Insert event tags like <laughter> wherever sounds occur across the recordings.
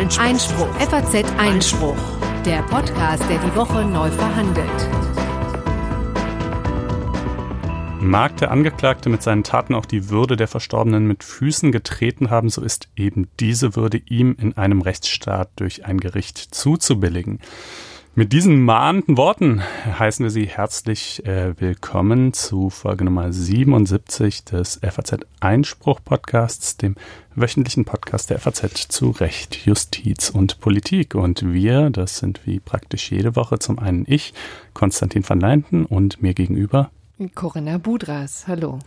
Einspruch. Einspruch. FAZ Einspruch. Der Podcast, der die Woche neu verhandelt. Mag der Angeklagte mit seinen Taten auch die Würde der Verstorbenen mit Füßen getreten haben, so ist eben diese Würde ihm in einem Rechtsstaat durch ein Gericht zuzubilligen. Mit diesen mahnenden Worten heißen wir Sie herzlich äh, willkommen zu Folge Nummer 77 des FAZ Einspruch Podcasts, dem wöchentlichen Podcast der FAZ zu Recht, Justiz und Politik. Und wir, das sind wie praktisch jede Woche zum einen ich, Konstantin van Leinten und mir gegenüber Corinna Budras. Hallo.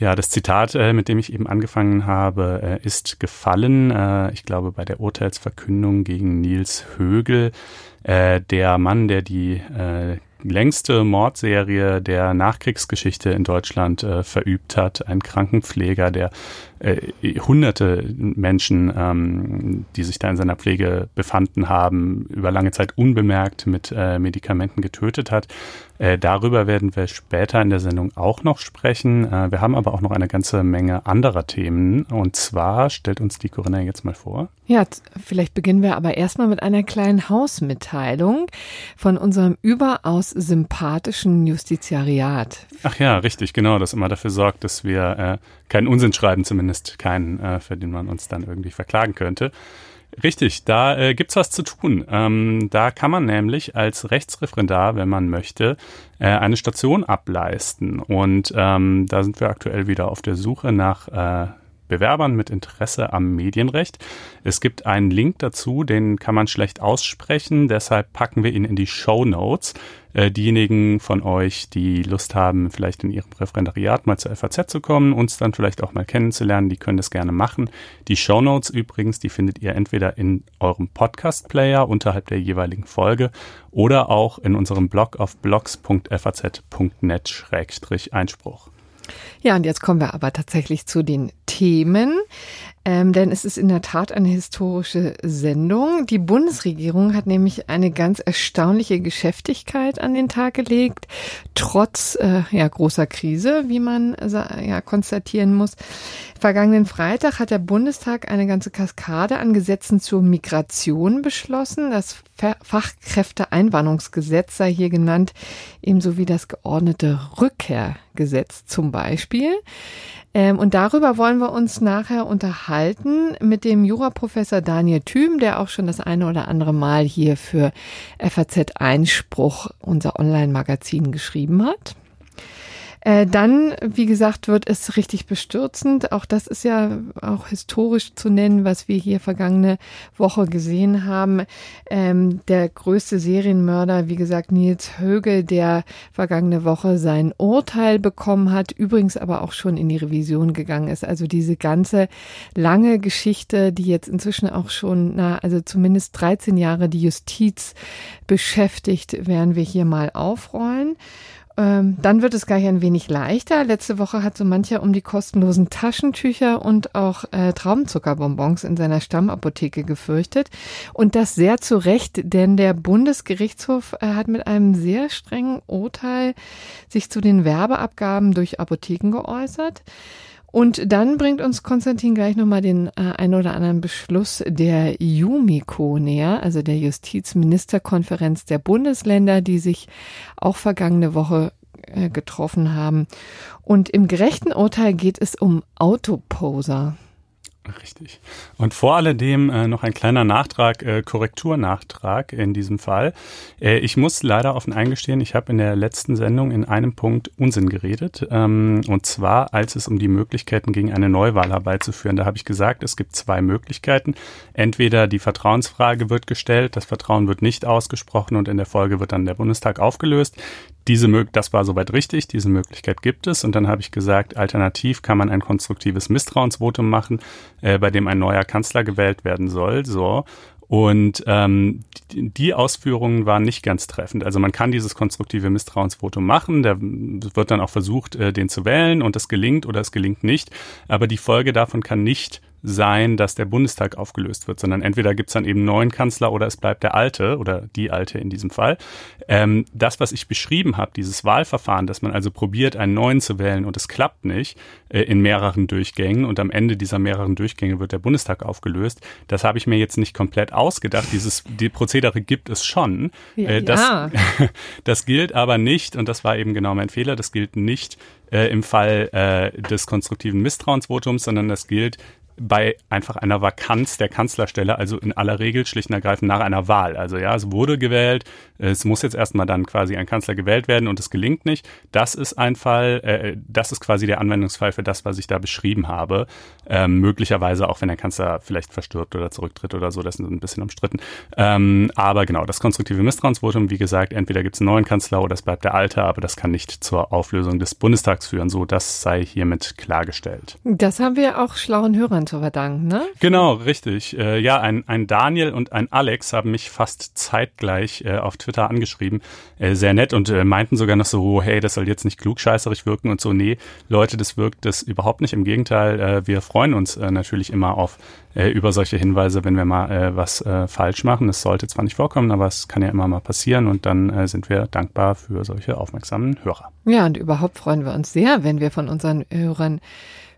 Ja, das Zitat, äh, mit dem ich eben angefangen habe, äh, ist gefallen. Äh, ich glaube, bei der Urteilsverkündung gegen Nils Högel. Der Mann, der die längste Mordserie der Nachkriegsgeschichte in Deutschland verübt hat, ein Krankenpfleger, der äh, hunderte Menschen, ähm, die sich da in seiner Pflege befanden haben, über lange Zeit unbemerkt mit äh, Medikamenten getötet hat. Äh, darüber werden wir später in der Sendung auch noch sprechen. Äh, wir haben aber auch noch eine ganze Menge anderer Themen. Und zwar stellt uns die Corinna jetzt mal vor. Ja, vielleicht beginnen wir aber erstmal mit einer kleinen Hausmitteilung von unserem überaus sympathischen Justiziariat. Ach ja, richtig, genau, das immer dafür sorgt, dass wir äh, keinen Unsinn schreiben, zumindest keinen, äh, für den man uns dann irgendwie verklagen könnte. Richtig, da äh, gibt's was zu tun. Ähm, da kann man nämlich als Rechtsreferendar, wenn man möchte, äh, eine Station ableisten. Und ähm, da sind wir aktuell wieder auf der Suche nach äh, Bewerbern mit Interesse am Medienrecht. Es gibt einen Link dazu, den kann man schlecht aussprechen, deshalb packen wir ihn in die Show Notes. Äh, diejenigen von euch, die Lust haben, vielleicht in ihrem Referendariat mal zur FAZ zu kommen, uns dann vielleicht auch mal kennenzulernen, die können das gerne machen. Die Show Notes übrigens, die findet ihr entweder in eurem Podcast-Player unterhalb der jeweiligen Folge oder auch in unserem Blog auf blogs.faz.net-einspruch. Ja, und jetzt kommen wir aber tatsächlich zu den Themen. Ähm, denn es ist in der Tat eine historische Sendung. Die Bundesregierung hat nämlich eine ganz erstaunliche Geschäftigkeit an den Tag gelegt, trotz äh, ja, großer Krise, wie man ja, konstatieren muss. Vergangenen Freitag hat der Bundestag eine ganze Kaskade an Gesetzen zur Migration beschlossen. Das Fachkräfteeinwanderungsgesetz sei hier genannt, ebenso wie das geordnete Rückkehrgesetz zum Beispiel. Ähm, und darüber wollen wir uns nachher unterhalten mit dem Juraprofessor Daniel Thüm, der auch schon das eine oder andere Mal hier für FAZ Einspruch, unser Online-Magazin, geschrieben hat. Äh, dann, wie gesagt, wird es richtig bestürzend. Auch das ist ja auch historisch zu nennen, was wir hier vergangene Woche gesehen haben. Ähm, der größte Serienmörder, wie gesagt, Nils Högel, der vergangene Woche sein Urteil bekommen hat, übrigens aber auch schon in die Revision gegangen ist. Also diese ganze lange Geschichte, die jetzt inzwischen auch schon, na, also zumindest 13 Jahre die Justiz beschäftigt, werden wir hier mal aufrollen. Ähm, dann wird es gleich ein wenig leichter. Letzte Woche hat so mancher um die kostenlosen Taschentücher und auch äh, Traubenzuckerbonbons in seiner Stammapotheke gefürchtet. Und das sehr zu Recht, denn der Bundesgerichtshof äh, hat mit einem sehr strengen Urteil sich zu den Werbeabgaben durch Apotheken geäußert. Und dann bringt uns Konstantin gleich nochmal den äh, ein oder anderen Beschluss der Jumiko näher, also der Justizministerkonferenz der Bundesländer, die sich auch vergangene Woche äh, getroffen haben. Und im gerechten Urteil geht es um Autoposer. Richtig. Und vor alledem äh, noch ein kleiner Nachtrag, äh, Korrekturnachtrag in diesem Fall. Äh, ich muss leider offen eingestehen, ich habe in der letzten Sendung in einem Punkt Unsinn geredet. Ähm, und zwar, als es um die Möglichkeiten ging, eine Neuwahl herbeizuführen. Da habe ich gesagt, es gibt zwei Möglichkeiten. Entweder die Vertrauensfrage wird gestellt, das Vertrauen wird nicht ausgesprochen und in der Folge wird dann der Bundestag aufgelöst diese das war soweit richtig, diese Möglichkeit gibt es. Und dann habe ich gesagt, alternativ kann man ein konstruktives Misstrauensvotum machen, äh, bei dem ein neuer Kanzler gewählt werden soll. So. Und ähm, die, Ausführungen waren nicht ganz treffend. Also man kann dieses konstruktive Misstrauensvotum machen, da wird dann auch versucht, äh, den zu wählen und es gelingt oder es gelingt nicht. Aber die Folge davon kann nicht sein, dass der Bundestag aufgelöst wird, sondern entweder gibt's dann eben neuen Kanzler oder es bleibt der alte oder die alte in diesem Fall. Ähm, das, was ich beschrieben habe, dieses Wahlverfahren, dass man also probiert, einen neuen zu wählen und es klappt nicht äh, in mehreren Durchgängen und am Ende dieser mehreren Durchgänge wird der Bundestag aufgelöst, das habe ich mir jetzt nicht komplett ausgedacht. Dieses die Prozedere gibt es schon. Äh, das, ja. <laughs> das gilt aber nicht, und das war eben genau mein Fehler, das gilt nicht äh, im Fall äh, des konstruktiven Misstrauensvotums, sondern das gilt bei einfach einer Vakanz der Kanzlerstelle, also in aller Regel schlicht und ergreifend nach einer Wahl. Also ja, es wurde gewählt, es muss jetzt erstmal dann quasi ein Kanzler gewählt werden und es gelingt nicht. Das ist ein Fall, äh, das ist quasi der Anwendungsfall für das, was ich da beschrieben habe. Ähm, möglicherweise auch, wenn der Kanzler vielleicht verstirbt oder zurücktritt oder so, das ist ein bisschen umstritten. Ähm, aber genau, das konstruktive Misstrauensvotum, wie gesagt, entweder gibt es einen neuen Kanzler oder es bleibt der alte, aber das kann nicht zur Auflösung des Bundestags führen. So, das sei hiermit klargestellt. Das haben wir auch schlauen Hörern zu verdanken, ne? Genau, richtig. Äh, ja, ein, ein Daniel und ein Alex haben mich fast zeitgleich äh, auf Twitter angeschrieben. Äh, sehr nett und äh, meinten sogar noch so, oh, hey, das soll jetzt nicht klugscheißerig wirken und so. Nee, Leute, das wirkt das überhaupt nicht. Im Gegenteil, äh, wir freuen uns äh, natürlich immer auf über solche Hinweise, wenn wir mal was falsch machen. Das sollte zwar nicht vorkommen, aber es kann ja immer mal passieren und dann sind wir dankbar für solche aufmerksamen Hörer. Ja, und überhaupt freuen wir uns sehr, wenn wir von unseren Hörern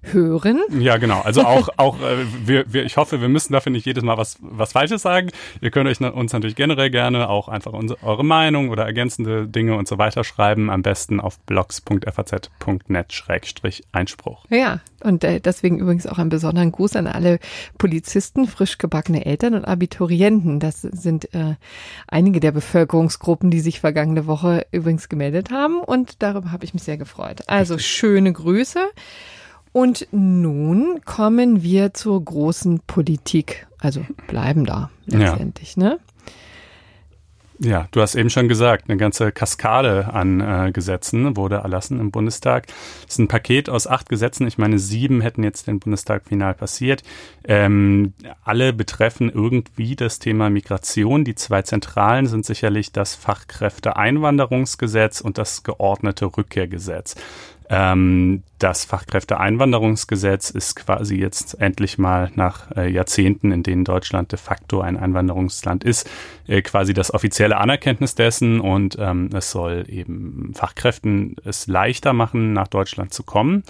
hören. Ja, genau. Also auch, auch äh, wir, wir, ich hoffe, wir müssen dafür nicht jedes Mal was, was Falsches sagen. Ihr könnt euch uns natürlich generell gerne auch einfach unsere, eure Meinung oder ergänzende Dinge und so weiter schreiben. Am besten auf blogs.faz.net-einspruch. Ja, und äh, deswegen übrigens auch einen besonderen Gruß an alle Polizisten, frisch gebackene Eltern und Abiturienten. Das sind äh, einige der Bevölkerungsgruppen, die sich vergangene Woche übrigens gemeldet haben und darüber habe ich mich sehr gefreut. Also schöne Grüße. Und nun kommen wir zur großen Politik. Also bleiben da letztendlich, ja. ne? Ja, du hast eben schon gesagt, eine ganze Kaskade an äh, Gesetzen wurde erlassen im Bundestag. Es ist ein Paket aus acht Gesetzen. Ich meine, sieben hätten jetzt den Bundestag final passiert. Ähm, alle betreffen irgendwie das Thema Migration. Die zwei zentralen sind sicherlich das Fachkräfteeinwanderungsgesetz und das geordnete Rückkehrgesetz. Ähm, das Fachkräfteeinwanderungsgesetz ist quasi jetzt endlich mal nach äh, Jahrzehnten, in denen Deutschland de facto ein Einwanderungsland ist, äh, quasi das offizielle Anerkenntnis dessen und ähm, es soll eben Fachkräften es leichter machen, nach Deutschland zu kommen.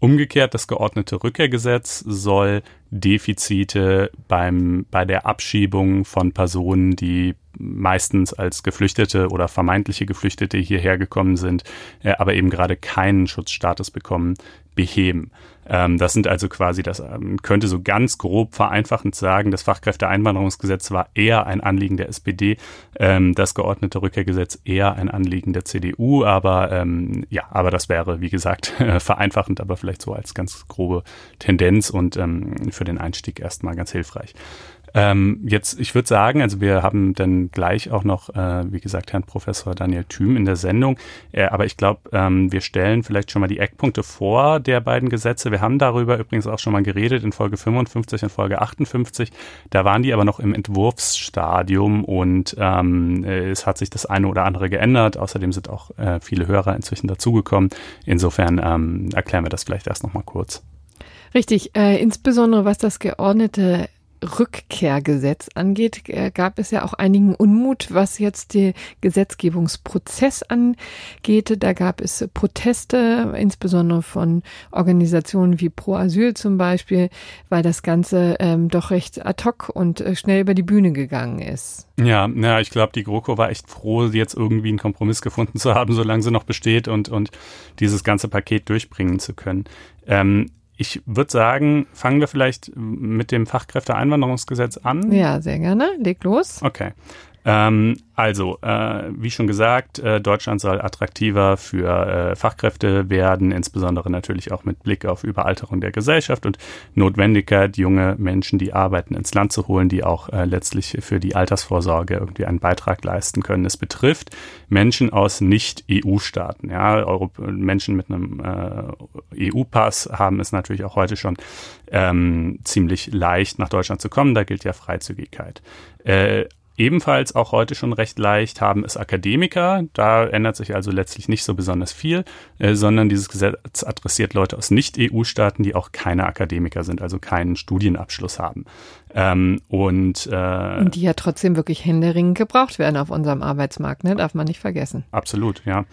Umgekehrt, das geordnete Rückkehrgesetz soll Defizite beim, bei der Abschiebung von Personen, die meistens als Geflüchtete oder vermeintliche Geflüchtete hierher gekommen sind, äh, aber eben gerade keinen Schutzstatus bekommen, beheben. Ähm, das sind also quasi, das ähm, könnte so ganz grob vereinfachend sagen, das Fachkräfteeinwanderungsgesetz war eher ein Anliegen der SPD, ähm, das geordnete Rückkehrgesetz eher ein Anliegen der CDU, aber ja, aber das wäre, wie gesagt, <laughs> vereinfachend, aber vielleicht so als ganz grobe Tendenz und für den Einstieg erstmal ganz hilfreich. Ähm, jetzt, ich würde sagen, also wir haben dann gleich auch noch, äh, wie gesagt, Herrn Professor Daniel Thüm in der Sendung. Äh, aber ich glaube, ähm, wir stellen vielleicht schon mal die Eckpunkte vor der beiden Gesetze. Wir haben darüber übrigens auch schon mal geredet in Folge 55 und Folge 58. Da waren die aber noch im Entwurfsstadium und ähm, äh, es hat sich das eine oder andere geändert. Außerdem sind auch äh, viele Hörer inzwischen dazugekommen. Insofern ähm, erklären wir das vielleicht erst noch mal kurz. Richtig, äh, insbesondere was das geordnete Rückkehrgesetz angeht, äh, gab es ja auch einigen Unmut, was jetzt den Gesetzgebungsprozess angeht. Da gab es Proteste, insbesondere von Organisationen wie Pro Asyl zum Beispiel, weil das Ganze ähm, doch recht ad hoc und äh, schnell über die Bühne gegangen ist. Ja, ja, ich glaube, die GroKo war echt froh, jetzt irgendwie einen Kompromiss gefunden zu haben, solange sie noch besteht und, und dieses ganze Paket durchbringen zu können. Ähm, ich würde sagen, fangen wir vielleicht mit dem Fachkräfteeinwanderungsgesetz an. Ja, sehr gerne. Leg los. Okay. Ähm, also, äh, wie schon gesagt, äh, Deutschland soll attraktiver für äh, Fachkräfte werden, insbesondere natürlich auch mit Blick auf Überalterung der Gesellschaft und Notwendigkeit, junge Menschen, die arbeiten, ins Land zu holen, die auch äh, letztlich für die Altersvorsorge irgendwie einen Beitrag leisten können. Es betrifft Menschen aus Nicht-EU-Staaten. Ja, Europ Menschen mit einem äh, EU-Pass haben es natürlich auch heute schon ähm, ziemlich leicht, nach Deutschland zu kommen. Da gilt ja Freizügigkeit. Äh, Ebenfalls auch heute schon recht leicht haben es Akademiker. Da ändert sich also letztlich nicht so besonders viel, äh, sondern dieses Gesetz adressiert Leute aus Nicht-EU-Staaten, die auch keine Akademiker sind, also keinen Studienabschluss haben. Ähm, und, äh, und die ja trotzdem wirklich händeringend gebraucht werden auf unserem Arbeitsmarkt, ne? darf man nicht vergessen. Absolut, ja.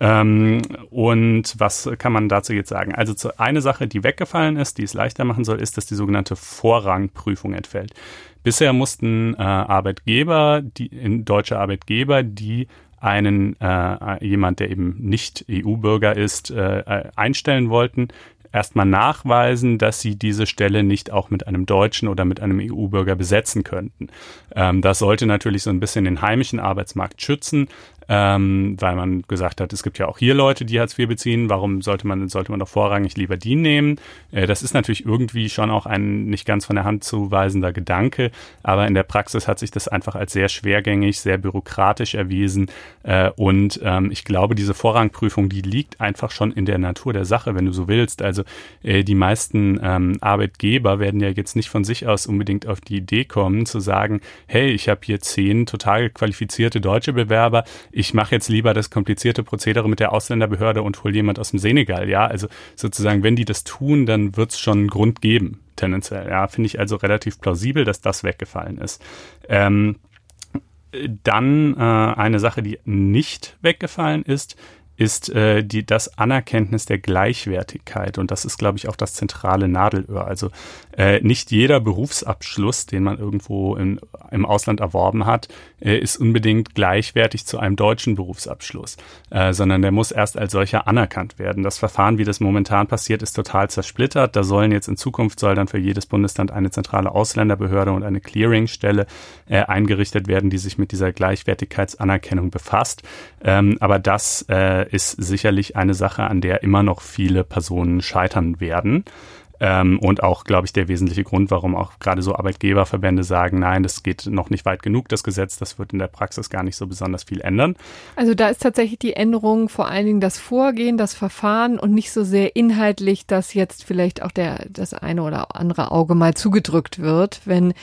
Ähm, und was kann man dazu jetzt sagen? Also zu, eine Sache, die weggefallen ist, die es leichter machen soll, ist, dass die sogenannte Vorrangprüfung entfällt. Bisher mussten äh, Arbeitgeber, die deutsche Arbeitgeber, die einen äh, jemand, der eben nicht EU-Bürger ist, äh, einstellen wollten, erstmal nachweisen, dass sie diese Stelle nicht auch mit einem Deutschen oder mit einem EU-Bürger besetzen könnten. Ähm, das sollte natürlich so ein bisschen den heimischen Arbeitsmarkt schützen, ähm, weil man gesagt hat, es gibt ja auch hier Leute, die Hartz IV beziehen. Warum sollte man, sollte man doch vorrangig lieber die nehmen? Äh, das ist natürlich irgendwie schon auch ein nicht ganz von der Hand zu weisender Gedanke, aber in der Praxis hat sich das einfach als sehr schwergängig, sehr bürokratisch erwiesen. Äh, und ähm, ich glaube, diese Vorrangprüfung, die liegt einfach schon in der Natur der Sache, wenn du so willst. Also äh, die meisten ähm, Arbeitgeber werden ja jetzt nicht von sich aus unbedingt auf die Idee kommen, zu sagen, hey, ich habe hier zehn total qualifizierte deutsche Bewerber, ich mache jetzt lieber das komplizierte Prozedere mit der Ausländerbehörde und hole jemand aus dem Senegal. Ja, also sozusagen, wenn die das tun, dann wird es schon einen Grund geben, tendenziell. Ja, finde ich also relativ plausibel, dass das weggefallen ist. Ähm, dann äh, eine Sache, die nicht weggefallen ist, ist äh, die, das Anerkenntnis der Gleichwertigkeit. Und das ist, glaube ich, auch das zentrale Nadelöhr. Also äh, nicht jeder Berufsabschluss, den man irgendwo in, im Ausland erworben hat, äh, ist unbedingt gleichwertig zu einem deutschen Berufsabschluss, äh, sondern der muss erst als solcher anerkannt werden. Das Verfahren, wie das momentan passiert, ist total zersplittert. Da sollen jetzt in Zukunft soll dann für jedes Bundesland eine zentrale Ausländerbehörde und eine Clearingstelle äh, eingerichtet werden, die sich mit dieser Gleichwertigkeitsanerkennung befasst. Ähm, aber das äh, ist sicherlich eine Sache, an der immer noch viele Personen scheitern werden. Ähm, und auch, glaube ich, der wesentliche Grund, warum auch gerade so Arbeitgeberverbände sagen, nein, das geht noch nicht weit genug, das Gesetz, das wird in der Praxis gar nicht so besonders viel ändern. Also da ist tatsächlich die Änderung vor allen Dingen das Vorgehen, das Verfahren und nicht so sehr inhaltlich, dass jetzt vielleicht auch der, das eine oder andere Auge mal zugedrückt wird, wenn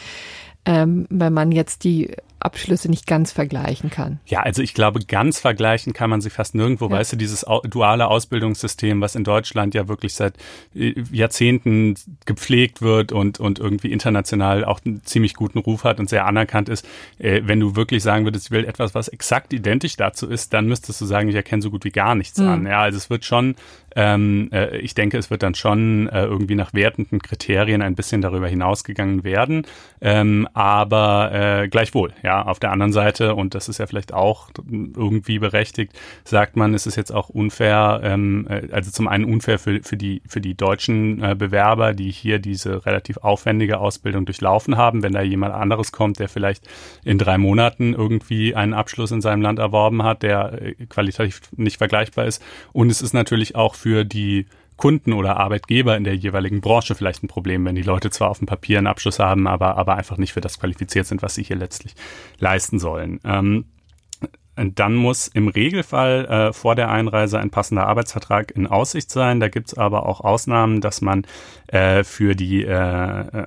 ähm, wenn man jetzt die Abschlüsse nicht ganz vergleichen kann. Ja, also ich glaube, ganz vergleichen kann man sie fast nirgendwo. Ja. Weißt du, dieses duale Ausbildungssystem, was in Deutschland ja wirklich seit äh, Jahrzehnten gepflegt wird und, und irgendwie international auch einen ziemlich guten Ruf hat und sehr anerkannt ist. Äh, wenn du wirklich sagen würdest, ich will etwas, was exakt identisch dazu ist, dann müsstest du sagen, ich erkenne so gut wie gar nichts mhm. an. Ja, also es wird schon ähm, äh, ich denke, es wird dann schon äh, irgendwie nach wertenden Kriterien ein bisschen darüber hinausgegangen werden. Ähm, aber äh, gleichwohl, ja, auf der anderen Seite, und das ist ja vielleicht auch irgendwie berechtigt, sagt man, es ist jetzt auch unfair, ähm, äh, also zum einen unfair für, für, die, für die deutschen äh, Bewerber, die hier diese relativ aufwendige Ausbildung durchlaufen haben, wenn da jemand anderes kommt, der vielleicht in drei Monaten irgendwie einen Abschluss in seinem Land erworben hat, der äh, qualitativ nicht vergleichbar ist. Und es ist natürlich auch für die Kunden oder Arbeitgeber in der jeweiligen Branche vielleicht ein Problem, wenn die Leute zwar auf dem Papier einen Abschluss haben, aber, aber einfach nicht für das qualifiziert sind, was sie hier letztlich leisten sollen. Ähm, dann muss im Regelfall äh, vor der Einreise ein passender Arbeitsvertrag in Aussicht sein. Da gibt es aber auch Ausnahmen, dass man äh, für die äh,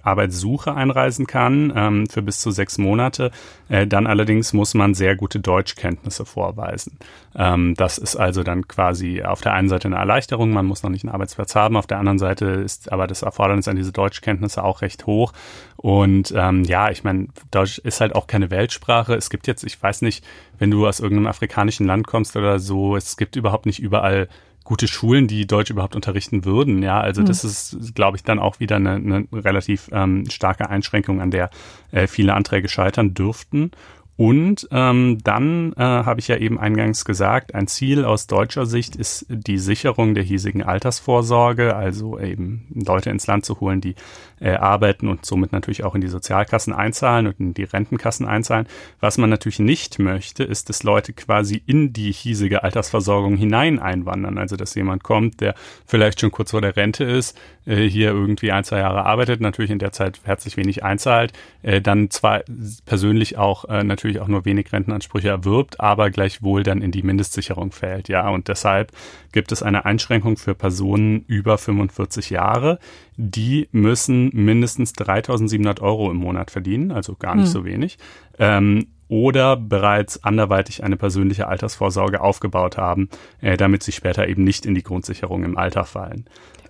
Arbeitssuche einreisen kann, ähm, für bis zu sechs Monate. Äh, dann allerdings muss man sehr gute Deutschkenntnisse vorweisen. Ähm, das ist also dann quasi auf der einen Seite eine Erleichterung, man muss noch nicht einen Arbeitsplatz haben, auf der anderen Seite ist aber das Erfordernis an diese Deutschkenntnisse auch recht hoch. Und ähm, ja, ich meine, Deutsch ist halt auch keine Weltsprache. Es gibt jetzt, ich weiß nicht, wenn du aus irgendeinem afrikanischen Land kommst oder so, es gibt überhaupt nicht überall gute Schulen, die Deutsch überhaupt unterrichten würden. Ja, also mhm. das ist, glaube ich, dann auch wieder eine, eine relativ ähm, starke Einschränkung, an der äh, viele Anträge scheitern dürften. Und ähm, dann äh, habe ich ja eben eingangs gesagt, ein Ziel aus deutscher Sicht ist die Sicherung der hiesigen Altersvorsorge, also eben Leute ins Land zu holen, die äh, arbeiten und somit natürlich auch in die Sozialkassen einzahlen und in die Rentenkassen einzahlen. Was man natürlich nicht möchte, ist, dass Leute quasi in die hiesige Altersversorgung hinein einwandern. Also dass jemand kommt, der vielleicht schon kurz vor der Rente ist, äh, hier irgendwie ein, zwei Jahre arbeitet, natürlich in der Zeit herzlich wenig einzahlt, äh, dann zwar persönlich auch äh, natürlich auch nur wenig Rentenansprüche erwirbt, aber gleichwohl dann in die Mindestsicherung fällt. Ja, und deshalb gibt es eine Einschränkung für Personen über 45 Jahre. Die müssen mindestens 3.700 Euro im Monat verdienen, also gar nicht hm. so wenig. Ähm, oder bereits anderweitig eine persönliche Altersvorsorge aufgebaut haben, äh, damit sie später eben nicht in die Grundsicherung im Alter fallen.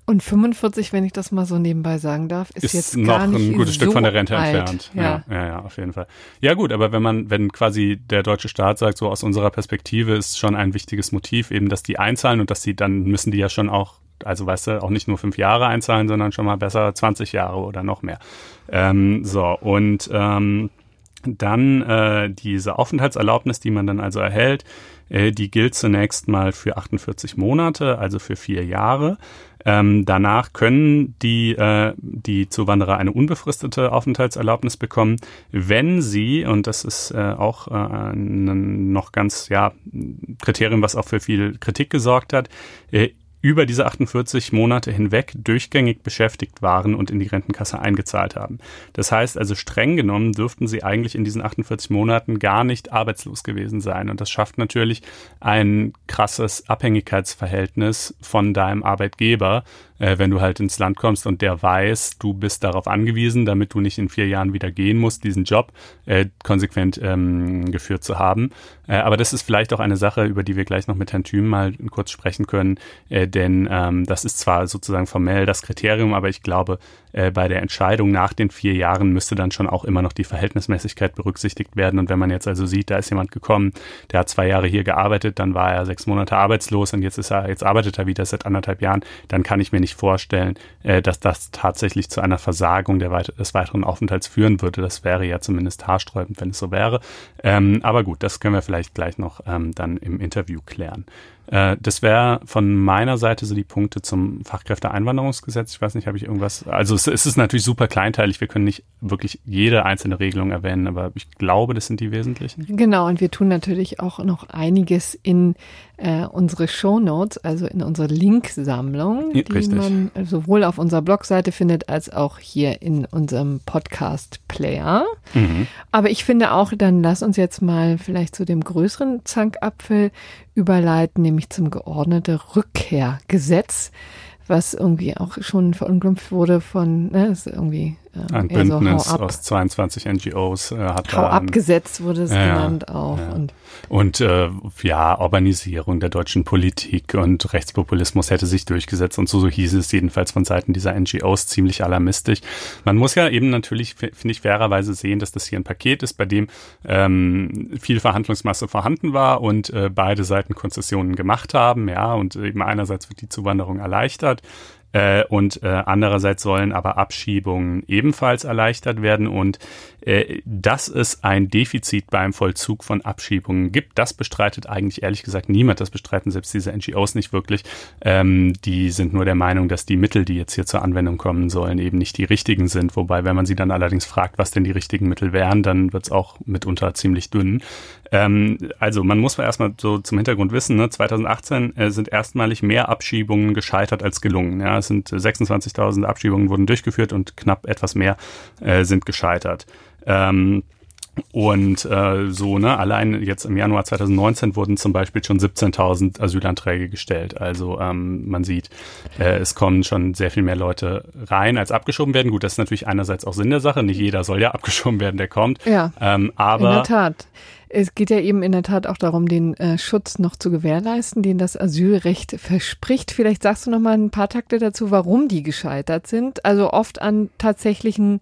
Und 45, wenn ich das mal so nebenbei sagen darf, ist, ist jetzt noch ein gutes so Stück von der Rente alt. entfernt. Ja. Ja, ja, ja, auf jeden Fall. Ja gut, aber wenn man, wenn quasi der deutsche Staat sagt, so aus unserer Perspektive ist schon ein wichtiges Motiv eben, dass die einzahlen und dass die, dann müssen die ja schon auch, also weißt du, auch nicht nur fünf Jahre einzahlen, sondern schon mal besser 20 Jahre oder noch mehr. Ähm, so, und ähm, dann äh, diese Aufenthaltserlaubnis, die man dann also erhält, äh, die gilt zunächst mal für 48 Monate, also für vier Jahre. Ähm, danach können die, äh, die Zuwanderer eine unbefristete Aufenthaltserlaubnis bekommen, wenn sie, und das ist äh, auch äh, noch ganz, ja, Kriterium, was auch für viel Kritik gesorgt hat, äh, über diese 48 Monate hinweg durchgängig beschäftigt waren und in die Rentenkasse eingezahlt haben. Das heißt also streng genommen dürften sie eigentlich in diesen 48 Monaten gar nicht arbeitslos gewesen sein. Und das schafft natürlich ein krasses Abhängigkeitsverhältnis von deinem Arbeitgeber, äh, wenn du halt ins Land kommst und der weiß, du bist darauf angewiesen, damit du nicht in vier Jahren wieder gehen musst, diesen Job äh, konsequent ähm, geführt zu haben. Äh, aber das ist vielleicht auch eine Sache, über die wir gleich noch mit Herrn Thüm mal kurz sprechen können, äh, denn ähm, das ist zwar sozusagen formell das Kriterium, aber ich glaube, äh, bei der Entscheidung nach den vier Jahren müsste dann schon auch immer noch die Verhältnismäßigkeit berücksichtigt werden. Und wenn man jetzt also sieht, da ist jemand gekommen, der hat zwei Jahre hier gearbeitet, dann war er sechs Monate arbeitslos und jetzt ist er, jetzt arbeitet er wieder seit anderthalb Jahren, dann kann ich mir nicht vorstellen, äh, dass das tatsächlich zu einer Versagung der, des weiteren Aufenthalts führen würde. Das wäre ja zumindest haarsträubend, wenn es so wäre. Ähm, aber gut, das können wir vielleicht gleich noch ähm, dann im Interview klären. Äh, das wäre von meiner Seite so die Punkte zum Fachkräfteeinwanderungsgesetz. Ich weiß nicht, habe ich irgendwas. Also es, es, ist natürlich super kleinteilig. Wir können nicht wirklich jede einzelne Regelung erwähnen, aber ich glaube, das sind die wesentlichen. Genau, und wir tun natürlich auch noch einiges in äh, unsere Show Notes, also in unsere Linksammlung, Ja, die richtig. man sowohl auf unserer Blogseite findet als auch hier in unserem Podcast-Player. Mhm. Aber ich finde auch, dann lass uns jetzt mal vielleicht zu dem größeren Zankapfel überleiten, nämlich zum geordnete Rückkehrgesetz, was irgendwie auch schon verunglimpft wurde von, ne, ist irgendwie Ein eher so Bündnis ab, aus 22 NGOs äh, hat hau da ab ein- Gesetz wurde es Ja, genannt auch. ja. Und Und äh, ja, Urbanisierung der deutschen Politik und Rechtspopulismus hätte sich durchgesetzt und so, so hieß es jedenfalls von Seiten dieser NGOs ziemlich alarmistisch. Man muss ja eben natürlich, finde ich, fairerweise sehen, dass das hier ein Paket ist, bei dem ähm, viel Verhandlungsmasse vorhanden war und äh, beide Seiten Konzessionen gemacht haben, ja, und eben einerseits wird die Zuwanderung erleichtert, äh, und äh, andererseits sollen aber Abschiebungen ebenfalls erleichtert werden und äh, dass es ein Defizit beim Vollzug von Abschiebungen gibt, das bestreitet eigentlich ehrlich gesagt niemand. Das bestreiten selbst diese NGOs nicht wirklich. Ähm, die sind nur der Meinung, dass die Mittel, die jetzt hier zur Anwendung kommen sollen, eben nicht die richtigen sind. Wobei, wenn man sie dann allerdings fragt, was denn die richtigen Mittel wären, dann wird es auch mitunter ziemlich dünn. Ähm, also man muss mal erstmal so zum Hintergrund wissen, ne, 2018 äh, sind erstmalig mehr Abschiebungen gescheitert als gelungen. Ja, es sind äh, 26.000 Abschiebungen wurden durchgeführt und knapp etwas mehr äh, sind gescheitert. Ähm, und äh, so, ne, allein jetzt im Januar 2019 wurden zum Beispiel schon 17.000 Asylanträge gestellt. Also ähm, man sieht, äh, es kommen schon sehr viel mehr Leute rein, als abgeschoben werden. Gut, das ist natürlich einerseits auch Sinn der Sache. Nicht jeder soll ja abgeschoben werden, der kommt. Ja, Ähm, in aber der Tat. Es geht ja eben in der Tat auch darum, den äh, Schutz noch zu gewährleisten, den das Asylrecht verspricht. Vielleicht sagst du noch mal ein paar Takte dazu, warum die gescheitert sind. Also oft an tatsächlichen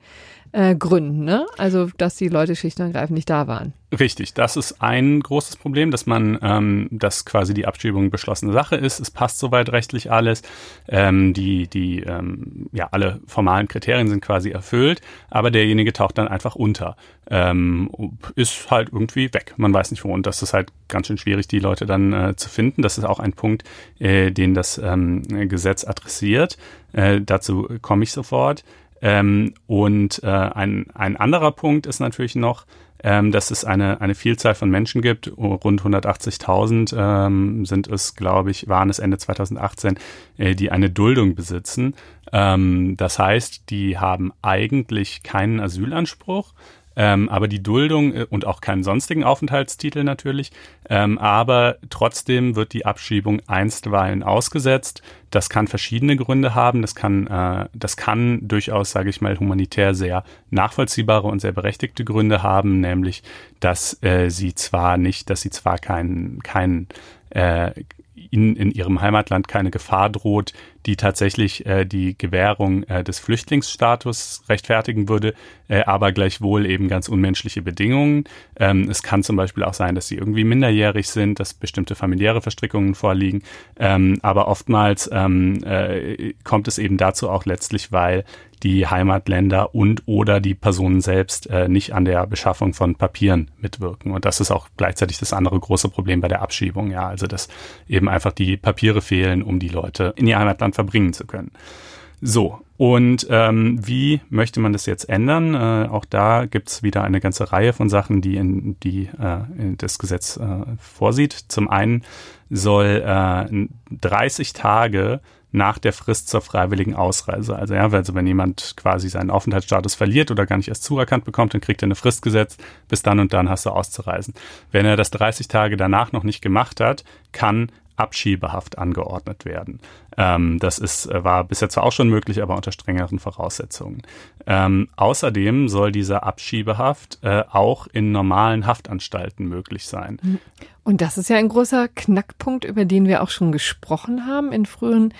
äh, Gründen, ne? Also dass die Leute schlicht und ergreifend nicht da waren. Richtig, das ist ein großes Problem, dass man, ähm, dass quasi die Abschiebung beschlossene Sache ist. Es passt soweit rechtlich alles. Ähm, die, die, ähm, ja, alle formalen Kriterien sind quasi erfüllt, aber derjenige taucht dann einfach unter. Ähm, ist halt irgendwie weg. Man weiß nicht wo. Und das ist halt ganz schön schwierig, die Leute dann äh, zu finden. Das ist auch ein Punkt, äh, den das ähm, Gesetz adressiert. Äh, dazu komme ich sofort. Ähm, und äh, ein, ein anderer Punkt ist natürlich noch, ähm, dass es eine, eine Vielzahl von Menschen gibt, rund 180.000 ähm, sind es, glaube ich, waren es Ende 2018, äh, die eine Duldung besitzen. Ähm, das heißt, die haben eigentlich keinen Asylanspruch, ähm, aber die Duldung äh, und auch keinen sonstigen Aufenthaltstitel natürlich, ähm, aber trotzdem wird die Abschiebung einstweilen ausgesetzt. Das kann verschiedene Gründe haben. Das kann, äh, das kann durchaus, sage ich mal, humanitär sehr nachvollziehbare und sehr berechtigte Gründe haben, nämlich, dass äh, sie zwar nicht, dass sie zwar keinen kein, äh, in, in ihrem Heimatland keine Gefahr droht, die tatsächlich äh, die Gewährung äh, des Flüchtlingsstatus rechtfertigen würde, äh, aber gleichwohl eben ganz unmenschliche Bedingungen. Ähm, es kann zum Beispiel auch sein, dass sie irgendwie minderjährig sind, dass bestimmte familiäre Verstrickungen vorliegen, ähm, aber oftmals ähm, äh, kommt es eben dazu auch letztlich, weil die Heimatländer und oder die Personen selbst äh, nicht an der Beschaffung von Papieren mitwirken. Und das ist auch gleichzeitig das andere große Problem bei der Abschiebung, ja, also dass eben einfach die Papiere fehlen, um die Leute in ihr Heimatland verbringen zu können. So, und ähm, wie möchte man das jetzt ändern? Äh, auch da gibt's wieder eine ganze Reihe von Sachen, die in die äh, in das Gesetz äh, vorsieht. Zum einen soll äh, 30 Tage nach der Frist zur freiwilligen Ausreise. Also ja, also wenn jemand quasi seinen Aufenthaltsstatus verliert oder gar nicht erst zuerkannt bekommt, dann kriegt er eine Frist gesetzt, bis dann und dann hast du auszureisen. Wenn er das 30 Tage danach noch nicht gemacht hat, kann Abschiebehaft angeordnet werden. Ähm, das ist, äh, war bis jetzt zwar auch schon möglich, aber unter strengeren Voraussetzungen. Ähm, außerdem soll diese Abschiebehaft äh, auch in normalen Haftanstalten möglich sein. Und das ist ja ein großer Knackpunkt, über den wir auch schon gesprochen haben in früheren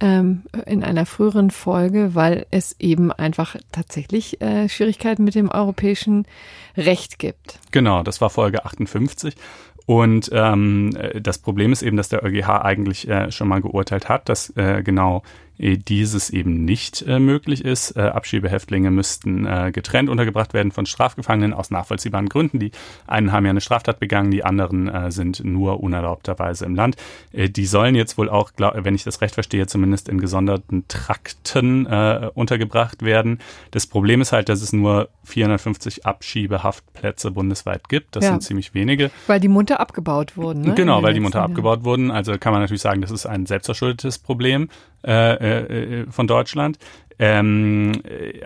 ähm, in einer früheren Folge, weil es eben einfach tatsächlich äh, Schwierigkeiten mit dem europäischen Recht gibt. Genau, das war Folge 58. Und ähm, das Problem ist eben, dass der EuGH eigentlich äh, schon mal geurteilt hat, dass äh, genau äh, dieses eben nicht äh, möglich ist. Äh, Abschiebehäftlinge müssten äh, getrennt untergebracht werden von Strafgefangenen aus nachvollziehbaren Gründen. Die einen haben ja eine Straftat begangen, die anderen äh, sind nur unerlaubterweise im Land. Äh, die sollen jetzt wohl auch, glaub, wenn ich das recht verstehe, zumindest in gesonderten Trakten äh, untergebracht werden. Das Problem ist halt, dass es nur 450 Abschiebehaftplätze bundesweit gibt. Das ja. sind ziemlich wenige. Weil die munter abgebaut wurden. Ne? Genau, weil die munter abgebaut wurden. Also kann man natürlich sagen, das ist ein selbstverschuldetes Problem. Äh, äh, von Deutschland. Ähm,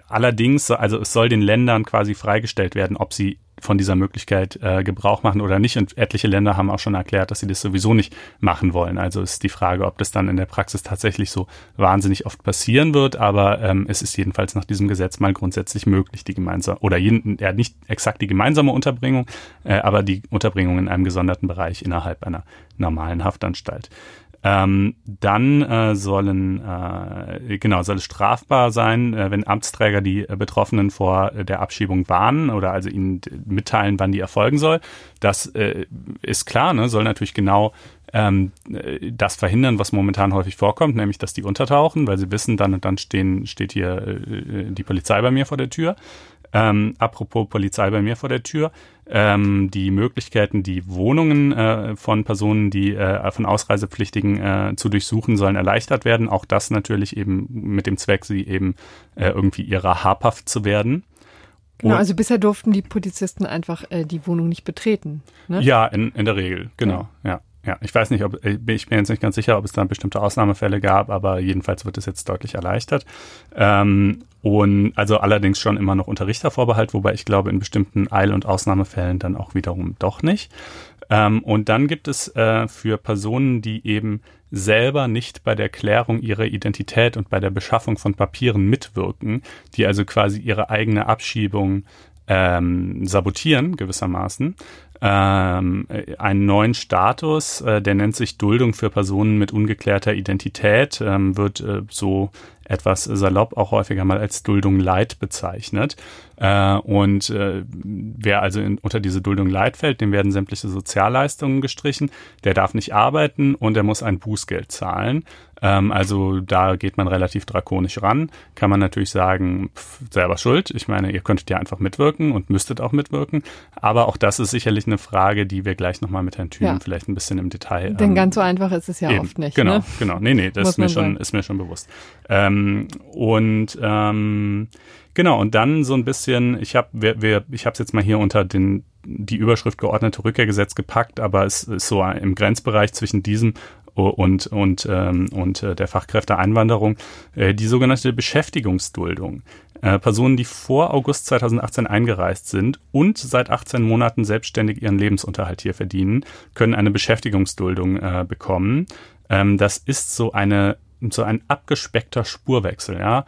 allerdings, also es soll den Ländern quasi freigestellt werden, ob sie von dieser Möglichkeit äh, Gebrauch machen oder nicht. Und etliche Länder haben auch schon erklärt, dass sie das sowieso nicht machen wollen. Also ist die Frage, ob das dann in der Praxis tatsächlich so wahnsinnig oft passieren wird. Aber ähm, es ist jedenfalls nach diesem Gesetz mal grundsätzlich möglich, die gemeinsame oder jeden, ja, nicht exakt die gemeinsame Unterbringung, äh, aber die Unterbringung in einem gesonderten Bereich innerhalb einer normalen Haftanstalt. Ähm, dann äh, sollen äh, genau soll es strafbar sein, äh, wenn Amtsträger die äh, Betroffenen vor äh, der Abschiebung warnen oder also ihnen mitteilen, wann die erfolgen soll. Das äh, ist klar, ne, soll natürlich genau ähm, äh, das verhindern, was momentan häufig vorkommt, nämlich dass die untertauchen, weil sie wissen, dann und dann stehen, steht hier die Polizei bei mir vor der Tür. Ähm, apropos Polizei bei mir vor der Tür. Ähm, die Möglichkeiten, die Wohnungen äh, von Personen, die äh, von Ausreisepflichtigen äh, zu durchsuchen, sollen erleichtert werden. Auch das natürlich eben mit dem Zweck, sie eben äh, irgendwie ihrer habhaft zu werden. Genau, also bisher durften die Polizisten einfach äh, die Wohnung nicht betreten. Ne? Ja, in, in der Regel, genau, ja. ja. Ja, ich weiß nicht, ob ich bin jetzt nicht ganz sicher, ob es da bestimmte Ausnahmefälle gab, aber jedenfalls wird es jetzt deutlich erleichtert. Ähm, und also allerdings schon immer noch unter Richtervorbehalt, wobei ich glaube, in bestimmten Eil- und Ausnahmefällen dann auch wiederum doch nicht. Ähm, und dann gibt es äh, für Personen, die eben selber nicht bei der Klärung ihrer Identität und bei der Beschaffung von Papieren mitwirken, die also quasi ihre eigene Abschiebung ähm, sabotieren gewissermaßen, ähm, einen neuen Status, äh, der nennt sich Duldung für Personen mit ungeklärter Identität, ähm, wird äh, so etwas salopp auch häufiger mal als Duldung Leid bezeichnet. Äh, und äh, wer also in, unter diese Duldung Leid fällt, dem werden sämtliche Sozialleistungen gestrichen. Der darf nicht arbeiten und er muss ein Bußgeld zahlen. Ähm, also da geht man relativ drakonisch ran. Kann man natürlich sagen, pff, selber schuld. Ich meine, ihr könntet ja einfach mitwirken und müsstet auch mitwirken. Aber auch das ist sicherlich eine Frage, die wir gleich nochmal mit Herrn Thünen ja. vielleicht ein bisschen im Detail. Denn ähm, ganz so einfach ist es ja eben. oft nicht. Genau, ne? genau. Nee, nee, das ist mir, schon, ist mir schon bewusst. Ähm, und ähm, genau, und dann so ein bisschen, ich habe wir, wir, ich es jetzt mal hier unter den die Überschrift geordnete Rückkehrgesetz gepackt, aber es ist so im Grenzbereich zwischen diesem und, und, ähm, und äh, der Fachkräfteeinwanderung, äh, die sogenannte Beschäftigungsduldung. Äh, Personen, die vor August 2018 eingereist sind und seit 18 Monaten selbstständig ihren Lebensunterhalt hier verdienen, können eine Beschäftigungsduldung äh, bekommen. Ähm, das ist so eine so ein abgespeckter Spurwechsel, ja.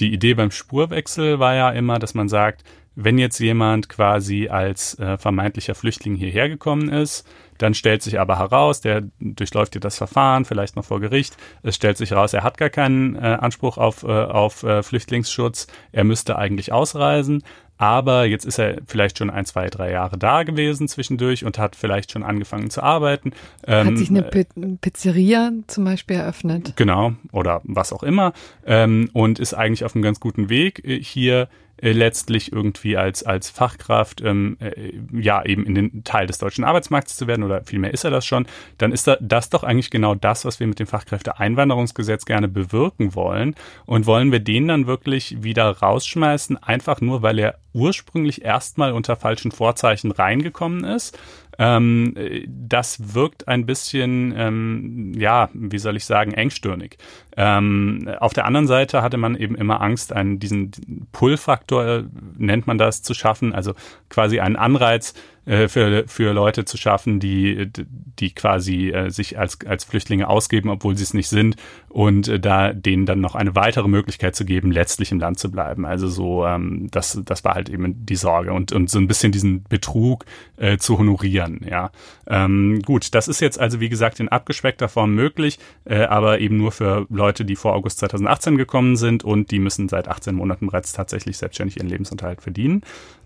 Die Idee beim Spurwechsel war ja immer, dass man sagt, wenn jetzt jemand quasi als äh, vermeintlicher Flüchtling hierher gekommen ist, dann stellt sich aber heraus, der durchläuft hier das Verfahren, vielleicht noch vor Gericht. Es stellt sich heraus, er hat gar keinen äh, Anspruch auf, äh, auf äh, Flüchtlingsschutz. Er müsste eigentlich ausreisen. Aber jetzt ist er vielleicht schon ein, zwei, drei Jahre da gewesen zwischendurch und hat vielleicht schon angefangen zu arbeiten. Hat ähm, sich eine P Pizzeria zum Beispiel eröffnet. Genau, oder was auch immer. Ähm, und ist eigentlich auf einem ganz guten Weg, äh, hier äh, letztlich irgendwie als, als Fachkraft ähm, äh, ja eben in den Teil des deutschen Arbeitsmarkts zu werden oder vielmehr ist er das schon, dann ist das doch eigentlich genau das, was wir mit dem Fachkräfteeinwanderungsgesetz gerne bewirken wollen. Und wollen wir den dann wirklich wieder rausschmeißen, einfach nur, weil er ursprünglich erstmal unter falschen Vorzeichen reingekommen ist? Ähm, das wirkt ein bisschen, ähm, ja, wie soll ich sagen, engstirnig. Ähm, auf der anderen Seite hatte man eben immer Angst, einen, diesen Pull-Faktor, nennt man das, zu schaffen, also quasi einen Anreiz, äh, für, für Leute zu schaffen, die, die quasi äh, sich als, als Flüchtlinge ausgeben, obwohl sie es nicht sind und äh, da denen dann noch eine weitere Möglichkeit zu geben, letztlich im Land zu bleiben. Also so, ähm, das, das war halt eben die Sorge und, und so ein bisschen diesen Betrug äh, zu honorieren, ja. Ähm, gut, das ist jetzt also wie gesagt in abgespeckter Form möglich, äh, aber eben nur für Leute, die vor August 2018 gekommen sind und die müssen seit 18 Monaten bereits tatsächlich selbstständig ihren Lebensunterhalt verdienen.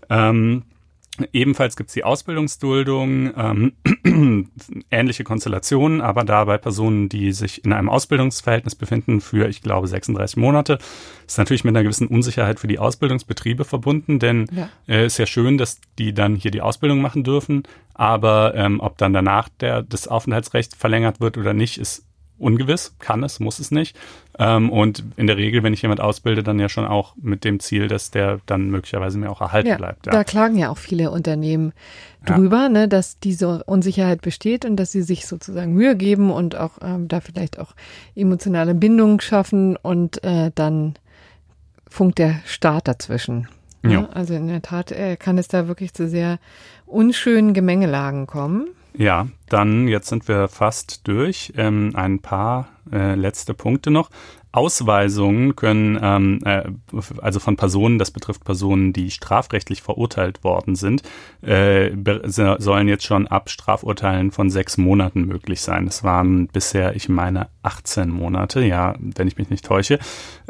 Ähm, Ebenfalls gibt es die Ausbildungsduldung, ähm, <clears throat> ähnliche Konstellationen, aber da bei Personen, die sich in einem Ausbildungsverhältnis befinden für, ich glaube, 36 Monate, ist natürlich mit einer gewissen Unsicherheit für die Ausbildungsbetriebe verbunden, denn ja. äh, ist ja schön, dass die dann hier die Ausbildung machen dürfen, aber ähm, ob dann danach der, das Aufenthaltsrecht verlängert wird oder nicht, ist ungewiss, kann es, muss es nicht. Ähm, und in der Regel, wenn ich jemand ausbilde, dann ja schon auch mit dem Ziel, dass der dann möglicherweise mir auch erhalten ja, bleibt. Ja. Da klagen ja auch viele Unternehmen drüber, ja. ne, dass diese Unsicherheit besteht und dass sie sich sozusagen Mühe geben und auch ähm, da vielleicht auch emotionale Bindungen schaffen und äh, dann funkt der Staat dazwischen. Ja. ja. Also in der Tat äh, kann es da wirklich zu sehr unschönen Gemengelagen kommen. Ja, dann jetzt sind wir fast durch. Ähm, ein paar äh, letzte Punkte noch. Ausweisungen können, ähm, äh, also von Personen, das betrifft Personen, die strafrechtlich verurteilt worden sind, äh, sollen jetzt schon ab Strafurteilen von sechs Monaten möglich sein. Es waren bisher, ich meine, 18 Monate, ja, wenn ich mich nicht täusche.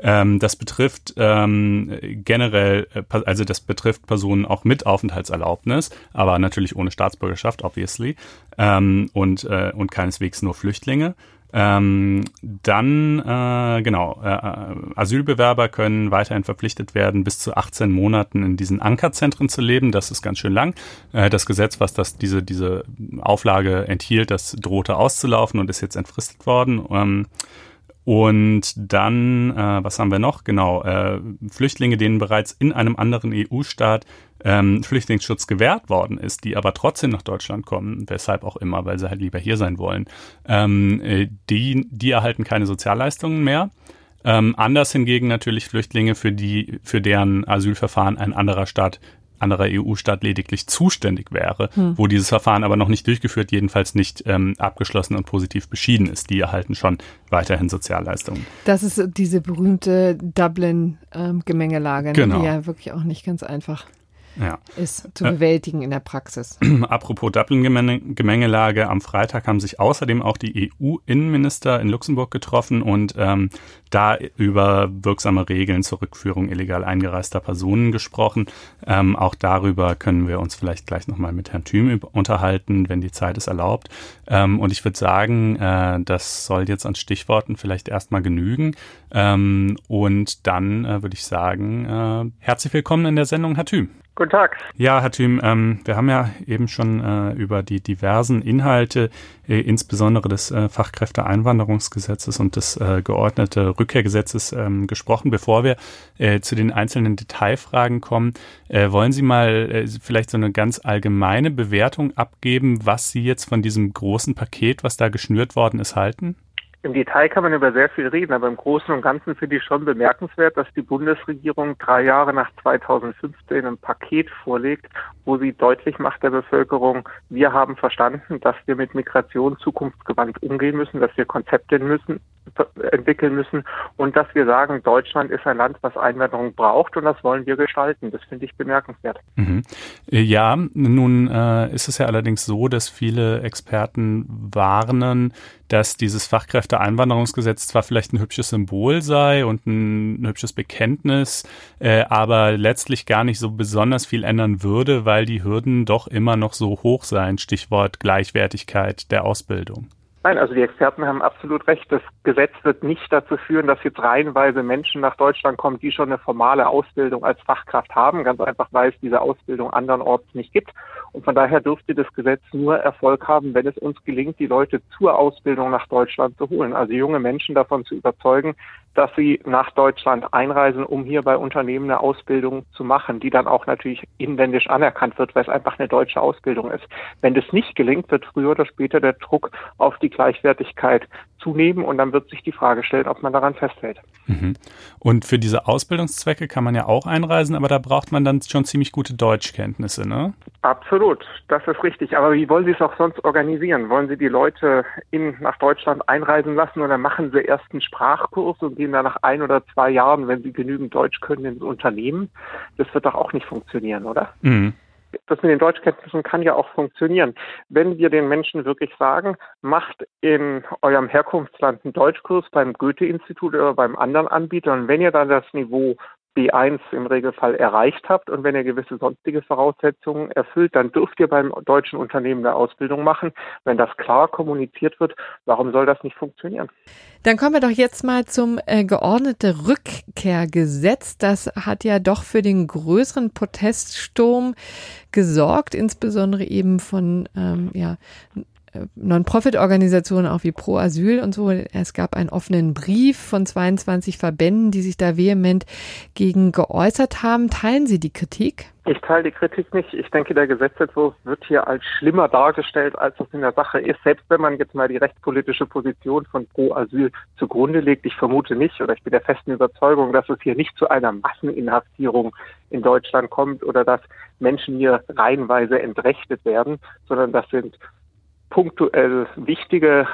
Ähm, das betrifft ähm, generell, äh, also das betrifft Personen auch mit Aufenthaltserlaubnis, aber natürlich ohne Staatsbürgerschaft, obviously, ähm, und, äh, und keineswegs nur Flüchtlinge. Ähm, dann, äh, genau, äh, äh, Asylbewerber können weiterhin verpflichtet werden, bis zu 18 Monaten in diesen Ankerzentren zu leben. Das ist ganz schön lang. Äh, das Gesetz, was das, diese, diese Auflage enthielt, das drohte auszulaufen und ist jetzt entfristet worden. Ähm, und dann, äh, was haben wir noch? Genau, äh, Flüchtlinge, denen bereits in einem anderen EU-Staat ähm, Flüchtlingsschutz gewährt worden ist, die aber trotzdem nach Deutschland kommen, weshalb auch immer, weil sie halt lieber hier sein wollen, ähm, äh, die, die erhalten keine Sozialleistungen mehr. Ähm, anders hingegen natürlich Flüchtlinge, für die, für deren Asylverfahren ein anderer Staat anderer EU-Staat lediglich zuständig wäre, hm. wo dieses Verfahren aber noch nicht durchgeführt, jedenfalls nicht ähm, abgeschlossen und positiv beschieden ist. Die erhalten schon weiterhin Sozialleistungen. Das ist diese berühmte Dublin-Gemengelage, ähm, genau. die ja wirklich auch nicht ganz einfach ja. ist zu bewältigen in der Praxis. <clears throat> Apropos Dublin-Gemengelage, am Freitag haben sich außerdem auch die EU-Innenminister in Luxemburg getroffen und ähm, da über wirksame Regeln zur Rückführung illegal eingereister Personen gesprochen. Ähm, auch darüber können wir uns vielleicht gleich nochmal mit Herrn Thüm unterhalten, wenn die Zeit es erlaubt. Ähm, und ich würde sagen, äh, das soll jetzt an Stichworten vielleicht erstmal genügen. Ähm, und dann äh, würde ich sagen, äh, herzlich willkommen in der Sendung, Herr Thüm. Guten Tag. Ja, Herr Thüm, ähm, wir haben ja eben schon äh, über die diversen Inhalte, äh, insbesondere des äh, Fachkräfteeinwanderungsgesetzes und des äh, geordnete Rückkehrgesetzes ähm, gesprochen. Bevor wir äh, zu den einzelnen Detailfragen kommen, äh, wollen Sie mal vielleicht so eine ganz allgemeine Bewertung abgeben, was Sie jetzt von diesem großen Paket, was da geschnürt worden ist, halten? Im Detail kann man über sehr viel reden, aber im Großen und Ganzen finde ich schon bemerkenswert, dass die Bundesregierung drei Jahre nach 2015 ein Paket vorlegt, wo sie deutlich macht der Bevölkerung, wir haben verstanden, dass wir mit Migration zukunftsgewandt umgehen müssen, dass wir Konzepte müssen, entwickeln müssen und dass wir sagen, Deutschland ist ein Land, was Einwanderung braucht und das wollen wir gestalten. Das finde ich bemerkenswert. Mhm. Ja, nun äh, ist es ja allerdings so, dass viele Experten warnen, dass dieses Fachkräfteeinwanderungsgesetz zwar vielleicht ein hübsches Symbol sei und ein, ein hübsches Bekenntnis, äh, aber letztlich gar nicht so besonders viel ändern würde, weil die Hürden doch immer noch so hoch seien. Stichwort Gleichwertigkeit der Ausbildung. Nein, also die Experten haben absolut recht. Das Gesetz wird nicht dazu führen, dass jetzt reihenweise Menschen nach Deutschland kommen, die schon eine formale Ausbildung als Fachkraft haben, ganz einfach, weil es diese Ausbildung andernorts nicht gibt. Und von daher dürfte das Gesetz nur Erfolg haben, wenn es uns gelingt, die Leute zur Ausbildung nach Deutschland zu holen. Also junge Menschen davon zu überzeugen, dass sie nach Deutschland einreisen, um hier bei Unternehmen eine Ausbildung zu machen, die dann auch natürlich inländisch anerkannt wird, weil es einfach eine deutsche Ausbildung ist. Wenn das nicht gelingt, wird früher oder später der Druck auf die Gleichwertigkeit zunehmen und dann wird sich die Frage stellen, ob man daran festhält. Mhm. Und für diese Ausbildungszwecke kann man ja auch einreisen, aber da braucht man dann schon ziemlich gute Deutschkenntnisse, ne? Absolut, das ist richtig. Aber wie wollen Sie es auch sonst organisieren? Wollen Sie die Leute in, nach Deutschland einreisen lassen oder machen Sie erst einen Sprachkurs und gehen dann nach ein oder zwei Jahren, wenn Sie genügend Deutsch können, ins Unternehmen? Das wird doch auch nicht funktionieren, oder? Mhm das mit den Deutschkenntnissen kann ja auch funktionieren. Wenn wir den Menschen wirklich sagen, macht in eurem Herkunftsland einen Deutschkurs beim Goethe-Institut oder beim anderen Anbieter und wenn ihr dann das Niveau B1 im Regelfall erreicht habt und wenn ihr gewisse sonstige Voraussetzungen erfüllt, dann dürft ihr beim deutschen Unternehmen eine Ausbildung machen. Wenn das klar kommuniziert wird, warum soll das nicht funktionieren? Dann kommen wir doch jetzt mal zum äh, geordnete Rückkehrgesetz. Das hat ja doch für den größeren Proteststurm gesorgt, insbesondere eben von ähm, ja, Non-Profit-Organisationen auch wie Pro Asyl und so. Es gab einen offenen Brief von 22 Verbänden, die sich da vehement gegen geäußert haben. Teilen Sie die Kritik? Ich teile die Kritik nicht. Ich denke, der Gesetzentwurf wird hier als schlimmer dargestellt, als es in der Sache ist. Selbst wenn man jetzt mal die rechtspolitische Position von Pro Asyl zugrunde legt, ich vermute nicht oder ich bin der festen Überzeugung, dass es hier nicht zu einer Masseninhaftierung in Deutschland kommt oder dass Menschen hier reihenweise entrechtet werden, sondern das sind punktuell wichtige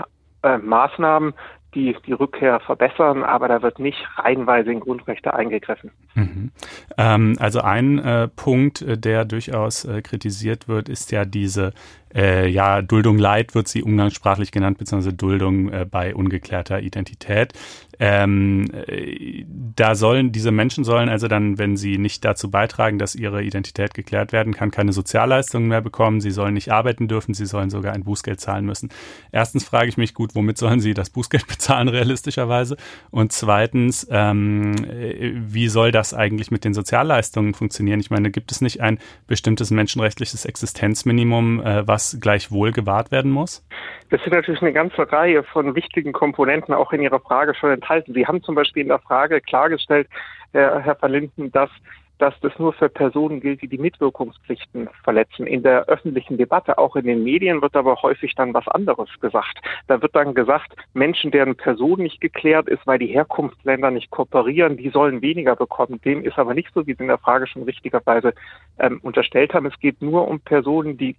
äh, Maßnahmen, die die Rückkehr verbessern, aber da wird nicht reihenweise in Grundrechte eingegriffen. Mhm. Ähm, also ein äh, Punkt, äh, der durchaus äh, kritisiert wird, ist ja diese äh, ja, Duldung Leid wird sie umgangssprachlich genannt, beziehungsweise Duldung äh, bei ungeklärter Identität. Ähm, äh, da sollen, diese Menschen sollen also dann, wenn sie nicht dazu beitragen, dass ihre Identität geklärt werden kann, keine Sozialleistungen mehr bekommen, sie sollen nicht arbeiten dürfen, sie sollen sogar ein Bußgeld zahlen müssen. Erstens frage ich mich gut, womit sollen sie das Bußgeld <laughs> bezahlen, realistischerweise? Und zweitens, ähm, äh, wie soll das eigentlich mit den Sozialleistungen funktionieren? Ich meine, gibt es nicht ein bestimmtes menschenrechtliches Existenzminimum, äh, was das gleichwohl gewahrt werden muss? Das sind natürlich eine ganze Reihe von wichtigen Komponenten auch in Ihrer Frage schon enthalten. Sie haben zum Beispiel in der Frage klargestellt, Herr, Herr Verlinden, dass dass das nur für Personen gilt, die die Mitwirkungspflichten verletzen. In der öffentlichen Debatte, auch in den Medien, wird aber häufig dann was anderes gesagt. Da wird dann gesagt, Menschen, deren Person nicht geklärt ist, weil die Herkunftsländer nicht kooperieren, die sollen weniger bekommen. Dem ist aber nicht so, wie Sie in der Frage schon richtigerweise ähm, unterstellt haben. Es geht nur um Personen, die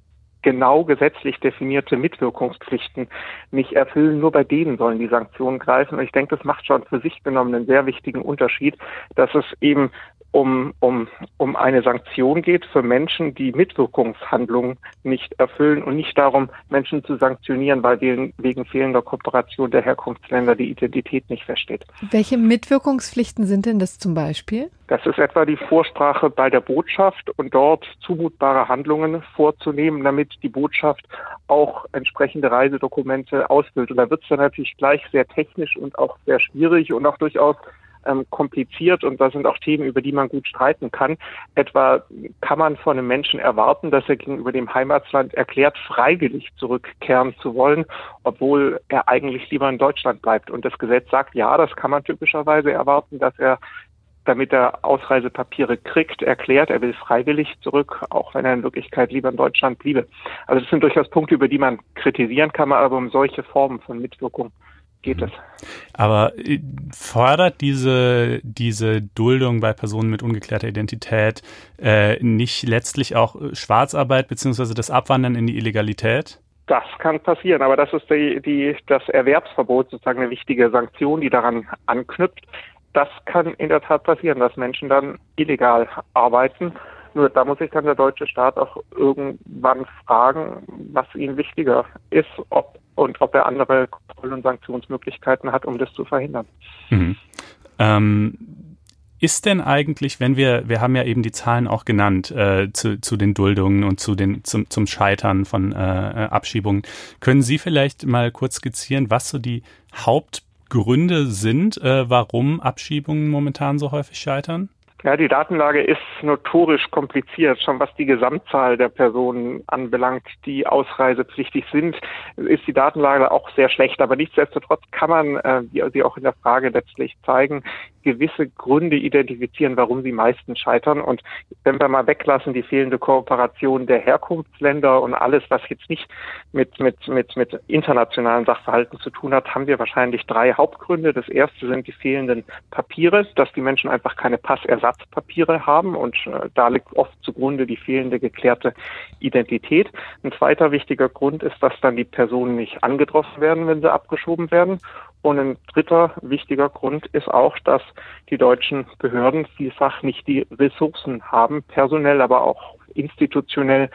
genau gesetzlich definierte Mitwirkungspflichten nicht erfüllen. Nur bei denen sollen die Sanktionen greifen. Und ich denke, das macht schon für sich genommen einen sehr wichtigen Unterschied, dass es eben um, um, um eine Sanktion geht für Menschen, die Mitwirkungshandlungen nicht erfüllen und nicht darum, Menschen zu sanktionieren, weil wegen, wegen fehlender Kooperation der Herkunftsländer die Identität nicht feststeht. Welche Mitwirkungspflichten sind denn das zum Beispiel? Das ist etwa die Vorsprache bei der Botschaft und dort zumutbare Handlungen vorzunehmen, damit die Botschaft auch entsprechende Reisedokumente ausfüllt. Und da wird es dann natürlich gleich sehr technisch und auch sehr schwierig und auch durchaus ähm, kompliziert und da sind auch Themen, über die man gut streiten kann. Etwa kann man von einem Menschen erwarten, dass er gegenüber dem Heimatland erklärt, freiwillig zurückkehren zu wollen, obwohl er eigentlich lieber in Deutschland bleibt. Und das Gesetz sagt, ja, das kann man typischerweise erwarten, dass er damit er Ausreisepapiere kriegt, erklärt, er will freiwillig zurück, auch wenn er in Wirklichkeit lieber in Deutschland bliebe. Also das sind durchaus Punkte, über die man kritisieren kann, aber um solche Formen von Mitwirkung geht es. Aber äh, fordert diese, diese Duldung bei Personen mit ungeklärter Identität äh, nicht letztlich auch Schwarzarbeit beziehungsweise das Abwandern in die Illegalität? Das kann passieren, aber das ist die, die, das Erwerbsverbot sozusagen eine wichtige Sanktion, die daran anknüpft. Das kann in der Tat passieren, dass Menschen dann illegal arbeiten. Nur da muss sich dann der deutsche Staat auch irgendwann fragen, was ihm wichtiger ist, ob und ob er andere Kontroll- und Sanktionsmöglichkeiten hat, um das zu verhindern. Mhm. Ähm, ist denn eigentlich, wenn wir, wir haben ja eben die Zahlen auch genannt äh, zu, zu den Duldungen und zu den, zum, zum Scheitern von äh, Abschiebungen, können Sie vielleicht mal kurz skizzieren, was so die Hauptgründe sind, äh, warum Abschiebungen momentan so häufig scheitern? Ja, die Datenlage ist notorisch kompliziert. Schon was die Gesamtzahl der Personen anbelangt, die ausreisepflichtig sind, ist die Datenlage auch sehr schlecht. Aber nichtsdestotrotz kann man, äh, wie Sie auch in der Frage letztlich zeigen, gewisse Gründe identifizieren, warum sie meistens scheitern. Und wenn wir mal weglassen die fehlende Kooperation der Herkunftsländer und alles, was jetzt nicht mit, mit, mit, mit internationalen Sachverhalten zu tun hat, haben wir wahrscheinlich drei Hauptgründe. Das erste sind die fehlenden Papiere, dass die Menschen einfach keine Passersatzpapiere haben und äh, da liegt oft zugrunde die fehlende geklärte Identität. Ein zweiter wichtiger Grund ist, dass dann die Personen nicht angetroffen werden, wenn sie abgeschoben werden. Und ein dritter wichtiger Grund ist auch, dass die deutschen Behörden vielfach nicht die Ressourcen haben, personell, aber auch institutionell,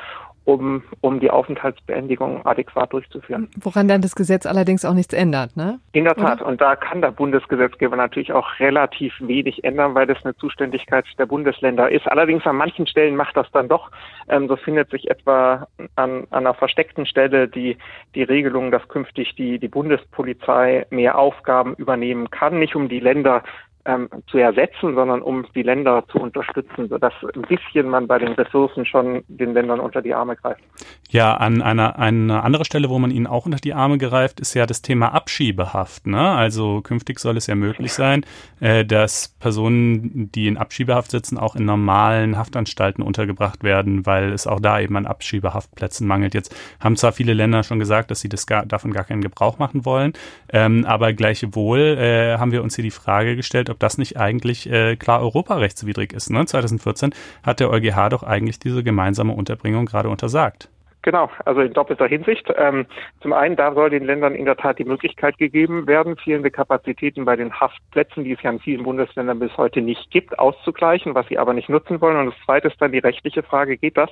um, um die Aufenthaltsbeendigung adäquat durchzuführen. Woran dann das Gesetz allerdings auch nichts ändert, ne? In der Tat. Oder? Und da kann der Bundesgesetzgeber natürlich auch relativ wenig ändern, weil das eine Zuständigkeit der Bundesländer ist. Allerdings an manchen Stellen macht das dann doch. Ähm, so findet sich etwa an, an einer versteckten Stelle die, die Regelung, dass künftig die, die Bundespolizei mehr Aufgaben übernehmen kann, nicht um die Länder ähm, zu ersetzen, sondern um die Länder zu unterstützen, sodass ein bisschen man bei den Ressourcen schon den Ländern unter die Arme greift. Ja, an einer eine andere Stelle, wo man ihnen auch unter die Arme greift, ist ja das Thema Abschiebehaft. Ne? Also künftig soll es ja möglich sein, äh, dass Personen, die in Abschiebehaft sitzen, auch in normalen Haftanstalten untergebracht werden, weil es auch da eben an Abschiebehaftplätzen mangelt. Jetzt haben zwar viele Länder schon gesagt, dass sie das gar, davon gar keinen Gebrauch machen wollen, ähm, aber gleichwohl äh, haben wir uns hier die Frage gestellt, ob das nicht eigentlich äh, klar europarechtswidrig ist. Ne? 2014 hat der EuGH doch eigentlich diese gemeinsame Unterbringung gerade untersagt. Genau, also in doppelter Hinsicht. Ähm, zum einen, da soll den Ländern in der Tat die Möglichkeit gegeben werden, fehlende Kapazitäten bei den Haftplätzen, die es ja in vielen Bundesländern bis heute nicht gibt, auszugleichen, was sie aber nicht nutzen wollen. Und das Zweite ist dann die rechtliche Frage, geht das?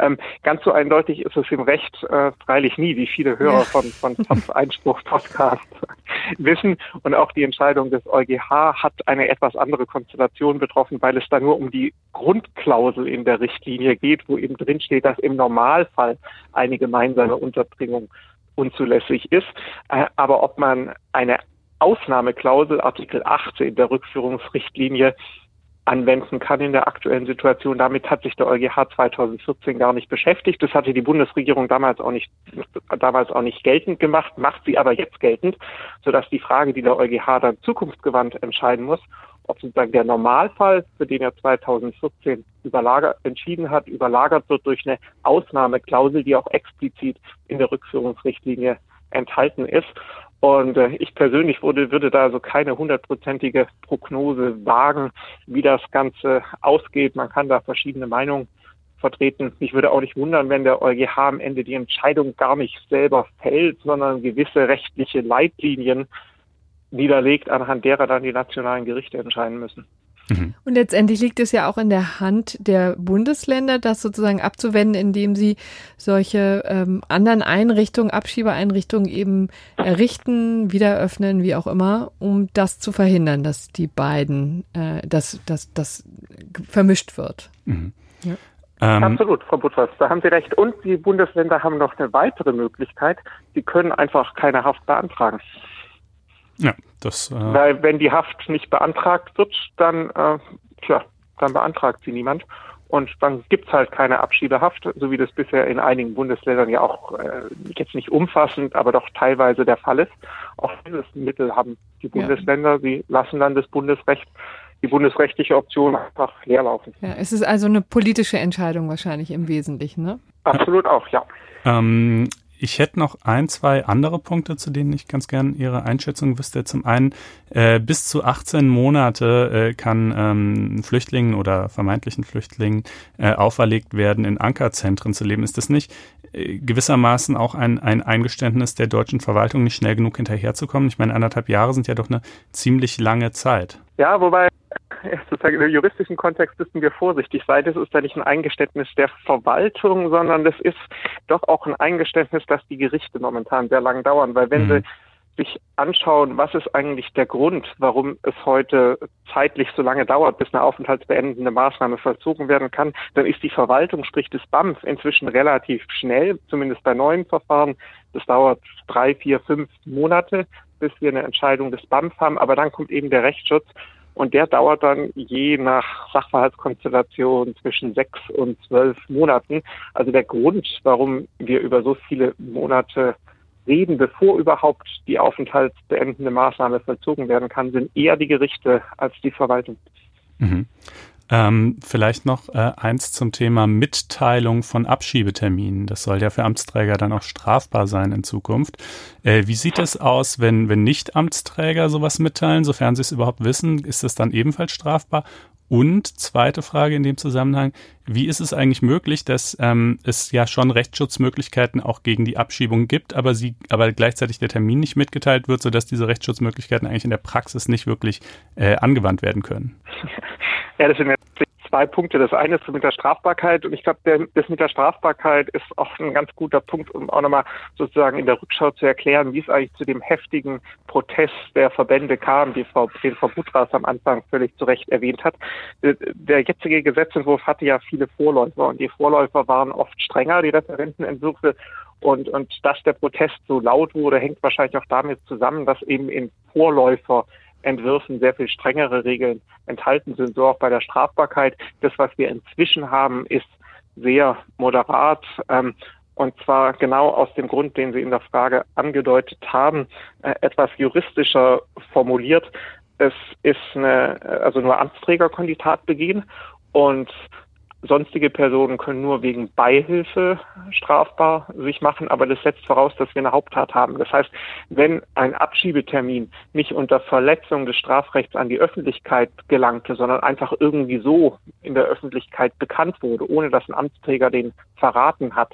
Ähm, ganz so eindeutig ist es im Recht äh, freilich nie, wie viele Hörer von, von Einspruch-Podcast <laughs> wissen. Und auch die Entscheidung des EuGH hat eine etwas andere Konstellation betroffen, weil es da nur um die Grundklausel in der Richtlinie geht, wo eben drin steht, dass im Normalfall eine gemeinsame Unterbringung unzulässig ist. Äh, aber ob man eine Ausnahmeklausel, Artikel 18 der Rückführungsrichtlinie, anwenden kann in der aktuellen Situation. Damit hat sich der EuGH 2014 gar nicht beschäftigt. Das hatte die Bundesregierung damals auch nicht, damals auch nicht geltend gemacht, macht sie aber jetzt geltend, sodass die Frage, die der EuGH dann zukunftsgewandt entscheiden muss, ob sozusagen der Normalfall, für den er 2014 überlagert, entschieden hat, überlagert wird durch eine Ausnahmeklausel, die auch explizit in der Rückführungsrichtlinie enthalten ist. Und äh, ich persönlich würde, würde da also keine hundertprozentige Prognose wagen, wie das Ganze ausgeht. Man kann da verschiedene Meinungen vertreten. Mich würde auch nicht wundern, wenn der EuGH am Ende die Entscheidung gar nicht selber fällt, sondern gewisse rechtliche Leitlinien niederlegt, anhand derer dann die nationalen Gerichte entscheiden müssen. Mhm. Und letztendlich liegt es ja auch in der Hand der Bundesländer, das sozusagen abzuwenden, indem sie solche ähm, anderen Einrichtungen, Abschiebeeinrichtungen eben errichten, wieder öffnen, wie auch immer, um das zu verhindern, dass die beiden, äh, dass, dass das vermischt wird. Mhm. Ja. Ähm, Absolut, Frau Butwas, da haben Sie recht. Und die Bundesländer haben noch eine weitere Möglichkeit. Sie können einfach keine Haft beantragen. Ja, das. Äh Weil wenn die Haft nicht beantragt wird, dann, äh, tja, dann beantragt sie niemand. Und dann gibt's halt keine Abschiebehaft, so wie das bisher in einigen Bundesländern ja auch äh, jetzt nicht umfassend, aber doch teilweise der Fall ist. Auch dieses Mittel haben die Bundesländer. Ja. Sie lassen dann das Bundesrecht, die bundesrechtliche Option einfach leerlaufen. Ja, es ist also eine politische Entscheidung wahrscheinlich im Wesentlichen, ne? Absolut auch, ja. Ähm, Ich hätte noch ein, zwei andere Punkte, zu denen ich ganz gern Ihre Einschätzung wüsste. Zum einen, äh, bis zu 18 Monate äh, kann ähm, Flüchtlingen oder vermeintlichen Flüchtlingen äh, auferlegt werden, in Ankerzentren zu leben. Ist das nicht äh, gewissermaßen auch ein, ein Eingeständnis der deutschen Verwaltung, nicht schnell genug hinterherzukommen? Ich meine, anderthalb Jahre sind ja doch eine ziemlich lange Zeit. Ja, wobei <laughs> sozusagen im juristischen Kontext müssen wir vorsichtig sein. Das ist ja nicht ein Eingeständnis der Verwaltung, sondern das ist doch auch ein Eingeständnis, dass die Gerichte momentan sehr lang dauern. Weil wenn mhm. sie sich anschauen, was ist eigentlich der Grund, warum es heute zeitlich so lange dauert, bis eine aufenthaltsbeendende Maßnahme vollzogen werden kann, dann ist die Verwaltung, sprich des BAMF, inzwischen relativ schnell, zumindest bei neuen Verfahren. Das dauert drei, vier, fünf Monate, bis wir eine Entscheidung des BAMF haben. Aber dann kommt eben der Rechtsschutz und der dauert dann je nach Sachverhaltskonstellation zwischen sechs und zwölf Monaten. Also der Grund, warum wir über so viele Monate reden, bevor überhaupt die aufenthaltsbeendende Maßnahme vollzogen werden kann, sind eher die Gerichte als die Verwaltung. Mhm. Ähm, vielleicht noch äh, eins zum Thema Mitteilung von Abschiebeterminen. Das soll ja für Amtsträger dann auch strafbar sein in Zukunft. Äh, wie sieht es aus, wenn, wenn Nicht-Amtsträger sowas mitteilen, sofern sie es überhaupt wissen? Ist das dann ebenfalls strafbar? Und zweite Frage in dem Zusammenhang, wie ist es eigentlich möglich, dass ähm, es ja schon Rechtsschutzmöglichkeiten auch gegen die Abschiebung gibt, aber sie, aber gleichzeitig der Termin nicht mitgeteilt wird, sodass diese Rechtsschutzmöglichkeiten eigentlich in der Praxis nicht wirklich äh, angewandt werden können? <laughs> Ja, das sind jetzt zwei Punkte. Das eine ist mit der Strafbarkeit und ich glaube, das mit der Strafbarkeit ist auch ein ganz guter Punkt, um auch nochmal sozusagen in der Rückschau zu erklären, wie es eigentlich zu dem heftigen Protest der Verbände kam, die Frau, den Frau Butras am Anfang völlig zu Recht erwähnt hat. Der jetzige Gesetzentwurf hatte ja viele Vorläufer und die Vorläufer waren oft strenger, die Referentenentwürfe. Und, und dass der Protest so laut wurde, hängt wahrscheinlich auch damit zusammen, dass eben in Vorläufer Entwürfen sehr viel strengere Regeln enthalten sind, so auch bei der Strafbarkeit. Das, was wir inzwischen haben, ist sehr moderat. Ähm, und zwar genau aus dem Grund, den Sie in der Frage angedeutet haben, äh, etwas juristischer formuliert. Es ist eine, also nur Amtsträger begehen und Sonstige Personen können nur wegen Beihilfe strafbar sich machen, aber das setzt voraus, dass wir eine Haupttat haben. Das heißt, wenn ein Abschiebetermin nicht unter Verletzung des Strafrechts an die Öffentlichkeit gelangte, sondern einfach irgendwie so in der Öffentlichkeit bekannt wurde, ohne dass ein Amtsträger den verraten hat,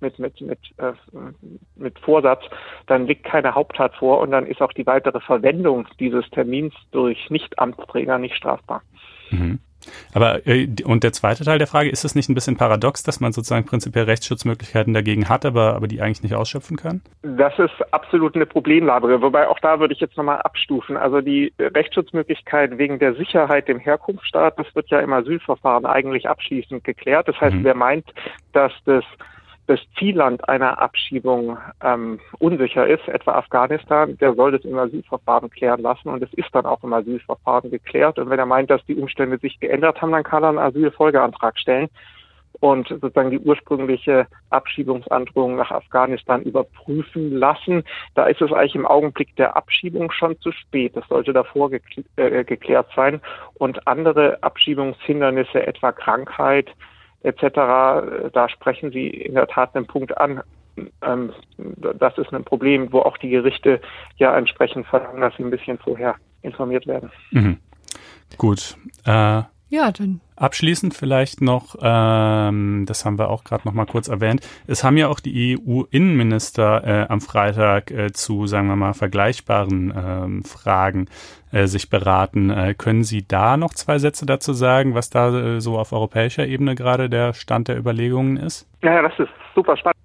mit, mit, mit, äh, mit Vorsatz, dann liegt keine Haupttat vor und dann ist auch die weitere Verwendung dieses Termins durch Nicht-Amtsträger nicht strafbar. Mhm. Aber äh, und der zweite Teil der Frage, ist es nicht ein bisschen paradox, dass man sozusagen prinzipiell Rechtsschutzmöglichkeiten dagegen hat, aber, aber die eigentlich nicht ausschöpfen kann? Das ist absolut eine Problemlage, wobei auch da würde ich jetzt nochmal abstufen. Also die Rechtsschutzmöglichkeit wegen der Sicherheit dem Herkunftsstaat, das wird ja im Asylverfahren eigentlich abschließend geklärt. Das heißt, mhm. wer meint, dass das das Zielland einer Abschiebung ähm, unsicher ist, etwa Afghanistan, der soll das im Asylverfahren klären lassen und es ist dann auch im Asylverfahren geklärt. Und wenn er meint, dass die Umstände sich geändert haben, dann kann er einen Asylfolgeantrag stellen und sozusagen die ursprüngliche Abschiebungsandrohung nach Afghanistan überprüfen lassen. Da ist es eigentlich im Augenblick der Abschiebung schon zu spät. Das sollte davor äh, geklärt sein. Und andere Abschiebungshindernisse, etwa Krankheit, etc., da sprechen Sie in der Tat einen Punkt an. Ähm, das ist ein Problem, wo auch die Gerichte ja entsprechend verlangen, dass sie ein bisschen vorher informiert werden. Mhm. Gut. Äh, ja, dann. Abschließend vielleicht noch, ähm, das haben wir auch gerade noch mal kurz erwähnt, es haben ja auch die EU-Innenminister äh, am Freitag äh, zu, sagen wir mal, vergleichbaren ähm, Fragen äh, sich beraten. Äh, können Sie da noch zwei Sätze dazu sagen, was da äh, so auf europäischer Ebene gerade der Stand der Überlegungen ist? Ja, das ist super spannend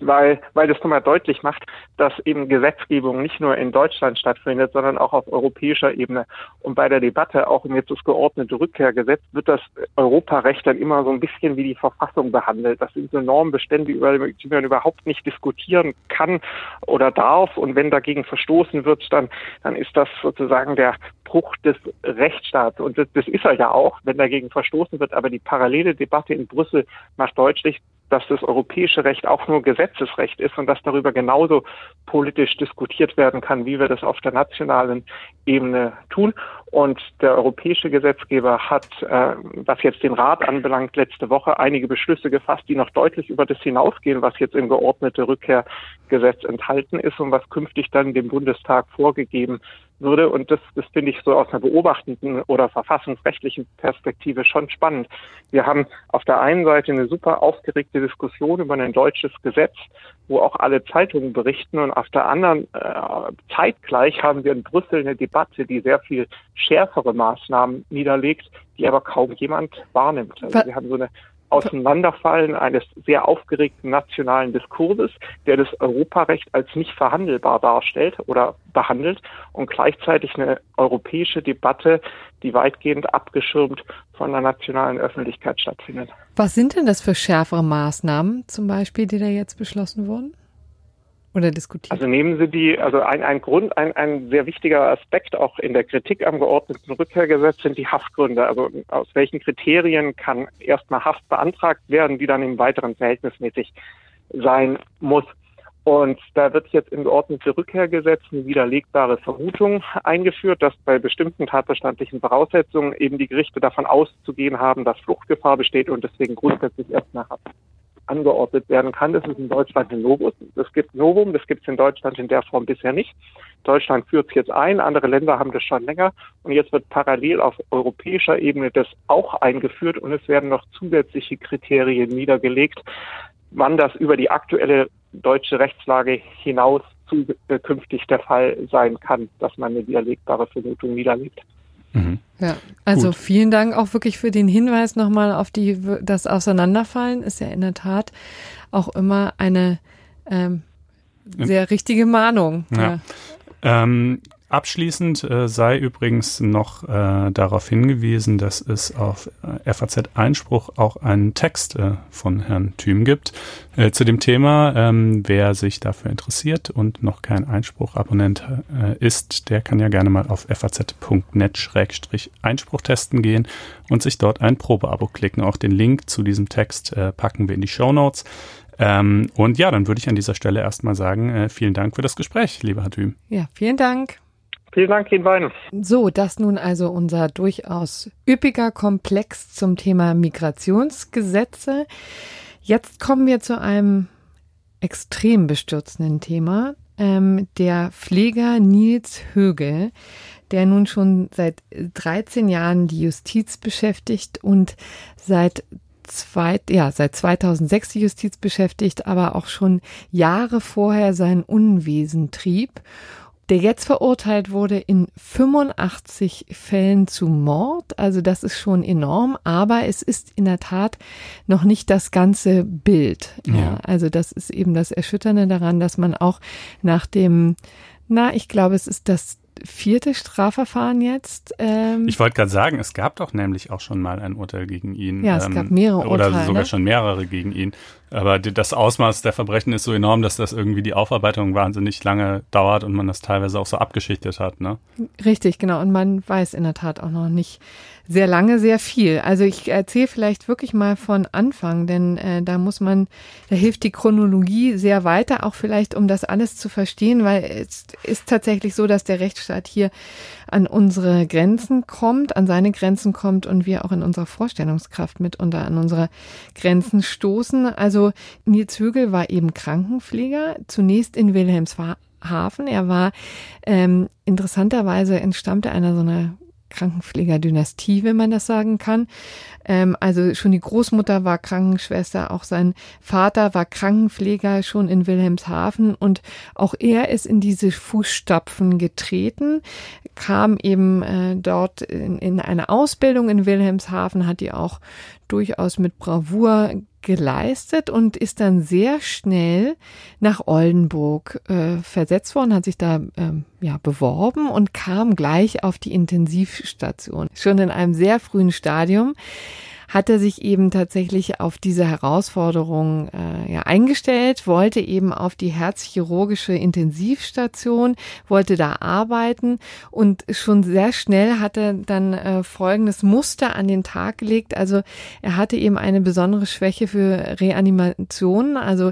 weil, weil das nochmal deutlich macht, dass eben Gesetzgebung nicht nur in Deutschland stattfindet, sondern auch auf europäischer Ebene. Und bei der Debatte auch um jetzt das geordnete Rückkehrgesetz wird das Europarecht dann immer so ein bisschen wie die Verfassung behandelt. Das sind so Normbestände, über die man überhaupt nicht diskutieren kann oder darf. Und wenn dagegen verstoßen wird, dann, dann ist das sozusagen der Bruch des Rechtsstaats. Und das, das ist er ja auch, wenn dagegen verstoßen wird. Aber die parallele Debatte in Brüssel macht deutlich, dass das europäische Recht auch nur Gesetzesrecht ist und dass darüber genauso politisch diskutiert werden kann, wie wir das auf der nationalen Ebene tun. Und der europäische Gesetzgeber hat, äh, was jetzt den Rat anbelangt, letzte Woche einige Beschlüsse gefasst, die noch deutlich über das hinausgehen, was jetzt im geordnete Rückkehrgesetz enthalten ist und was künftig dann dem Bundestag vorgegeben würde. Und das, das finde ich so aus einer beobachtenden oder verfassungsrechtlichen Perspektive schon spannend. Wir haben auf der einen Seite eine super aufgeregte Diskussion über ein deutsches Gesetz, wo auch alle Zeitungen berichten. Und auf der anderen äh, zeitgleich haben wir in Brüssel eine Debatte, die sehr viel schärfere Maßnahmen niederlegt, die aber kaum jemand wahrnimmt. Also wir haben so eine Auseinanderfallen eines sehr aufgeregten nationalen Diskurses, der das Europarecht als nicht verhandelbar darstellt oder behandelt und gleichzeitig eine europäische Debatte, die weitgehend abgeschirmt von der nationalen Öffentlichkeit stattfindet. Was sind denn das für schärfere Maßnahmen zum Beispiel, die da jetzt beschlossen wurden? Oder diskutiert? Also nehmen Sie die, also ein, ein Grund, ein, ein sehr wichtiger Aspekt auch in der Kritik am geordneten Rückkehrgesetz sind die Haftgründe. Also aus welchen Kriterien kann erstmal Haft beantragt werden, die dann im weiteren verhältnismäßig sein muss. Und da wird jetzt im geordneten Rückkehrgesetz eine widerlegbare Vermutung eingeführt, dass bei bestimmten tatbestandlichen Voraussetzungen eben die Gerichte davon auszugehen haben, dass Fluchtgefahr besteht und deswegen grundsätzlich erstmal Haft angeordnet werden kann. Das ist in Deutschland ein Novum. Das gibt Novum, das gibt es in Deutschland in der Form bisher nicht. Deutschland führt es jetzt ein, andere Länder haben das schon länger und jetzt wird parallel auf europäischer Ebene das auch eingeführt und es werden noch zusätzliche Kriterien niedergelegt, wann das über die aktuelle deutsche Rechtslage hinaus zukünftig äh, der Fall sein kann, dass man eine widerlegbare Vermutung niederlegt. Mhm. Ja, also Gut. vielen Dank auch wirklich für den Hinweis nochmal auf die, das Auseinanderfallen ist ja in der Tat auch immer eine ähm, sehr richtige Mahnung. Ja. ja. Ähm, Abschließend äh, sei übrigens noch äh, darauf hingewiesen, dass es auf äh, FAZ Einspruch auch einen Text äh, von Herrn Thüm gibt äh, zu dem Thema. Ähm, wer sich dafür interessiert und noch kein Einspruchabonnent äh, ist, der kann ja gerne mal auf faz.net-einspruch testen gehen und sich dort ein Probeabo klicken. Auch den Link zu diesem Text packen wir in die Show Notes. Ähm, und ja, dann würde ich an dieser Stelle erstmal sagen, äh, vielen Dank für das Gespräch, lieber Herr Thüm. Ja, vielen Dank. Vielen Dank Ihnen beiden. So, das nun also unser durchaus üppiger Komplex zum Thema Migrationsgesetze. Jetzt kommen wir zu einem extrem bestürzenden Thema. Ähm, der Pfleger Nils Högel, der nun schon seit 13 Jahren die Justiz beschäftigt und seit zwei, ja, seit 2006 die Justiz beschäftigt, aber auch schon Jahre vorher sein Unwesen trieb der jetzt verurteilt wurde in 85 Fällen zu Mord. Also das ist schon enorm, aber es ist in der Tat noch nicht das ganze Bild. Ja. ja. also das ist eben das Erschütternde daran, dass man auch nach dem, na, ich glaube, es ist das vierte Strafverfahren jetzt. Ähm, ich wollte gerade sagen, es gab doch nämlich auch schon mal ein Urteil gegen ihn. Ja, es ähm, gab mehrere Urteile. Oder sogar schon mehrere gegen ihn. Aber das Ausmaß der Verbrechen ist so enorm, dass das irgendwie die Aufarbeitung wahnsinnig lange dauert und man das teilweise auch so abgeschichtet hat. Ne? Richtig, genau. Und man weiß in der Tat auch noch nicht sehr lange, sehr viel. Also ich erzähle vielleicht wirklich mal von Anfang, denn äh, da muss man, da hilft die Chronologie sehr weiter, auch vielleicht, um das alles zu verstehen, weil es ist tatsächlich so, dass der Rechtsstaat hier an unsere Grenzen kommt, an seine Grenzen kommt und wir auch in unserer Vorstellungskraft mitunter an unsere Grenzen stoßen. Also Nils Högel war eben Krankenpfleger, zunächst in Wilhelmshaven. Er war ähm, interessanterweise entstammte einer so einer Krankenpflegerdynastie, wenn man das sagen kann. Ähm, also schon die Großmutter war Krankenschwester, auch sein Vater war Krankenpfleger schon in Wilhelmshaven und auch er ist in diese Fußstapfen getreten, kam eben äh, dort in, in eine Ausbildung in Wilhelmshaven, hat die auch durchaus mit Bravour geleistet und ist dann sehr schnell nach Oldenburg äh, versetzt worden, hat sich da ähm, ja beworben und kam gleich auf die Intensivstation. Schon in einem sehr frühen Stadium hat er sich eben tatsächlich auf diese Herausforderung äh, ja, eingestellt, wollte eben auf die herzchirurgische Intensivstation, wollte da arbeiten und schon sehr schnell hat er dann äh, folgendes Muster an den Tag gelegt. Also er hatte eben eine besondere Schwäche für Reanimationen. Also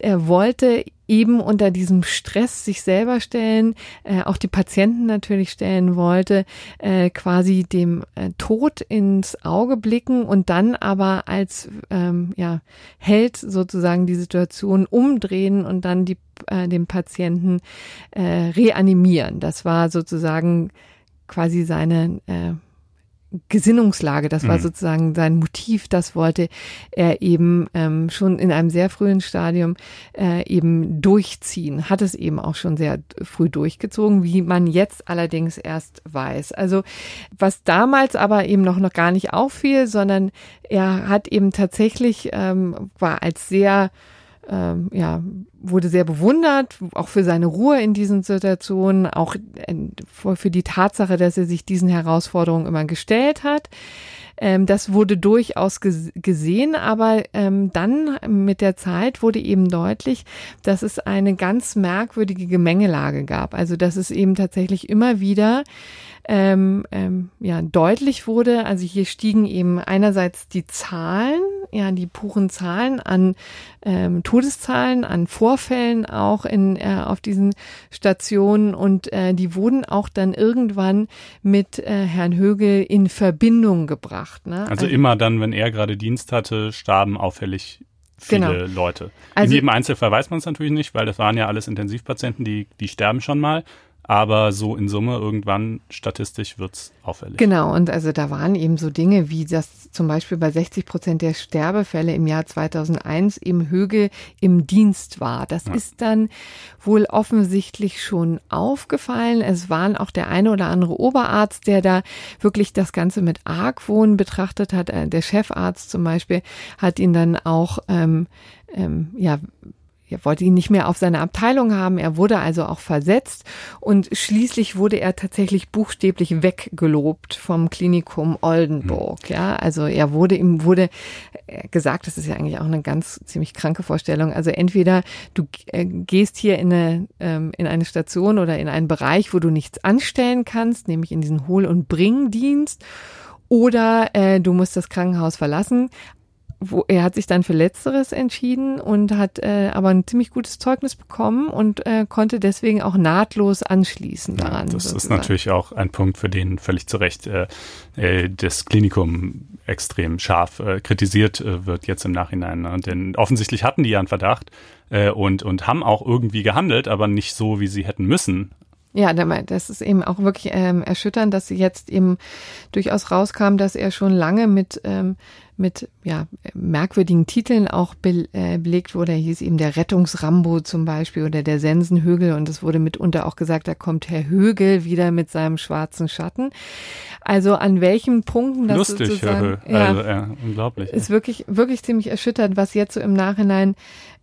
er wollte eben unter diesem Stress sich selber stellen, äh, auch die Patienten natürlich stellen wollte, äh, quasi dem äh, Tod ins Auge blicken und dann aber als ähm, ja, Held sozusagen die Situation umdrehen und dann die, äh, den Patienten äh, reanimieren. Das war sozusagen quasi seine äh, Gesinnungslage, das war mhm. sozusagen sein Motiv, das wollte er eben ähm, schon in einem sehr frühen Stadium äh, eben durchziehen, hat es eben auch schon sehr früh durchgezogen, wie man jetzt allerdings erst weiß. Also was damals aber eben noch, noch gar nicht auffiel, sondern er hat eben tatsächlich, ähm, war als sehr ähm, ja, wurde sehr bewundert, auch für seine Ruhe in diesen Situationen, auch für die Tatsache, dass er sich diesen Herausforderungen immer gestellt hat. Ähm, das wurde durchaus gesehen, aber ähm, dann mit der Zeit wurde eben deutlich, dass es eine ganz merkwürdige Gemengelage gab. Also dass es eben tatsächlich immer wieder ähm, ähm, ja, deutlich wurde. Also hier stiegen eben einerseits die Zahlen, ja, die puren Zahlen an ähm, Todeszahlen, an Vorfällen auch in, äh, auf diesen Stationen und äh, die wurden auch dann irgendwann mit äh, Herrn Högel in Verbindung gebracht. Ne? Also, also immer dann, wenn er gerade Dienst hatte, starben auffällig viele genau. Leute. Also, in jedem Einzelfall weiß man es natürlich nicht, weil das waren ja alles Intensivpatienten, die, die sterben schon mal aber so in Summe irgendwann statistisch wird's auffällig. Genau, und also da waren eben so Dinge wie, dass zum Beispiel bei 60 Prozent der Sterbefälle im Jahr 2001 eben Högel im Dienst war. Das ja. ist dann wohl offensichtlich schon aufgefallen. Es waren auch der eine oder andere Oberarzt, der da wirklich das Ganze mit Argwohn betrachtet hat. Äh, der Chefarzt zum Beispiel hat ihn dann auch ähm, ähm, ja er wollte ihn nicht mehr auf seiner Abteilung haben. Er wurde also auch versetzt und schließlich wurde er tatsächlich buchstäblich weggelobt vom Klinikum Oldenburg. Hm. Ja, also er wurde ihm wurde gesagt, das ist ja eigentlich auch eine ganz ziemlich kranke Vorstellung. Also entweder du äh, gehst hier in eine ähm, in eine Station oder in einen Bereich, wo du nichts anstellen kannst, nämlich in diesen Hohl- und Bringdienst oder äh, du musst das Krankenhaus verlassen wo er hat sich dann für Letzteres entschieden und hat äh, aber ein ziemlich gutes Zeugnis bekommen und äh, konnte deswegen auch nahtlos anschließen daran. Ja, das sozusagen. ist natürlich auch ein Punkt, für den völlig zu Recht äh, äh, das Klinikum extrem scharf äh, kritisiert äh, wird jetzt im Nachhinein. Ne? Denn offensichtlich hatten die ja einen Verdacht äh, und, und haben auch irgendwie gehandelt, aber nicht so, wie sie hätten müssen. Ja, das ist eben auch wirklich ähm, erschütternd, dass sie jetzt eben durchaus rauskam, dass er schon lange mit ähm, mit ja, merkwürdigen Titeln auch be äh, belegt wurde. Er hieß eben der Rettungsrambo zum Beispiel oder der Sensenhögel und es wurde mitunter auch gesagt, da kommt Herr Högel wieder mit seinem schwarzen Schatten. Also an welchen Punkten das Lustig, sozusagen, ja, also, ja, unglaublich. Ist wirklich, wirklich ziemlich erschütternd, was jetzt so im Nachhinein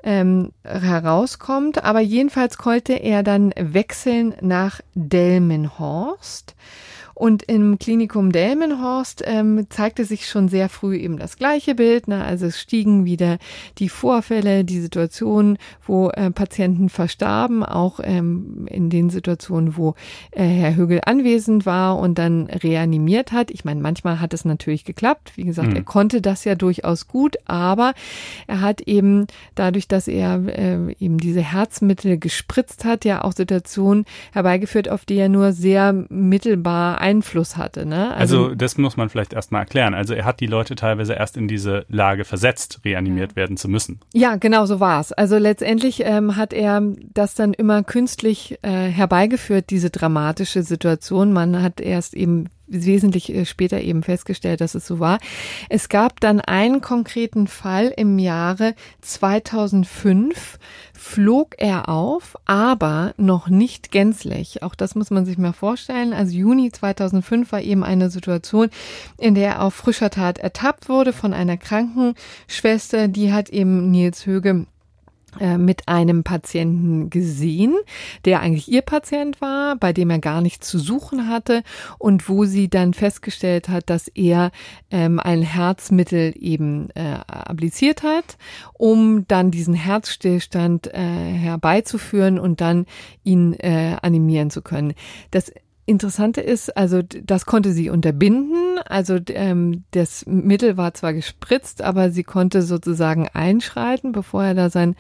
ähm, herauskommt. Aber jedenfalls konnte er dann wechseln nach Delmenhorst. Und im Klinikum Delmenhorst ähm, zeigte sich schon sehr früh eben das gleiche Bild. Ne? Also es stiegen wieder die Vorfälle, die Situationen, wo äh, Patienten verstarben, auch ähm, in den Situationen, wo äh, Herr Högel anwesend war und dann reanimiert hat. Ich meine, manchmal hat es natürlich geklappt. Wie gesagt, mhm. er konnte das ja durchaus gut, aber er hat eben dadurch, dass er äh, eben diese Herzmittel gespritzt hat, ja auch Situationen herbeigeführt, auf die er nur sehr mittelbar Einfluss hatte. Ne? Also, also das muss man vielleicht erstmal erklären. Also er hat die Leute teilweise erst in diese Lage versetzt, reanimiert ja. werden zu müssen. Ja, genau so war es. Also letztendlich ähm, hat er das dann immer künstlich äh, herbeigeführt, diese dramatische Situation. Man hat erst eben wesentlich äh, später eben festgestellt, dass es so war. Es gab dann einen konkreten Fall im Jahre 2005, flog er auf, aber noch nicht gänzlich. Auch das muss man sich mal vorstellen. Also Juni 2005 war eben eine Situation, in der er auf frischer Tat ertappt wurde von einer Krankenschwester, die hat eben Nils Höge mit einem Patienten gesehen, der eigentlich ihr Patient war, bei dem er gar nichts zu suchen hatte und wo sie dann festgestellt hat, dass er ähm, ein Herzmittel eben äh, appliziert hat, um dann diesen Herzstillstand äh, herbeizuführen und dann ihn äh, animieren zu können. Das Interessante ist, also das konnte sie unterbinden. Also ähm, das Mittel war zwar gespritzt, aber sie konnte sozusagen einschreiten, bevor er da sein,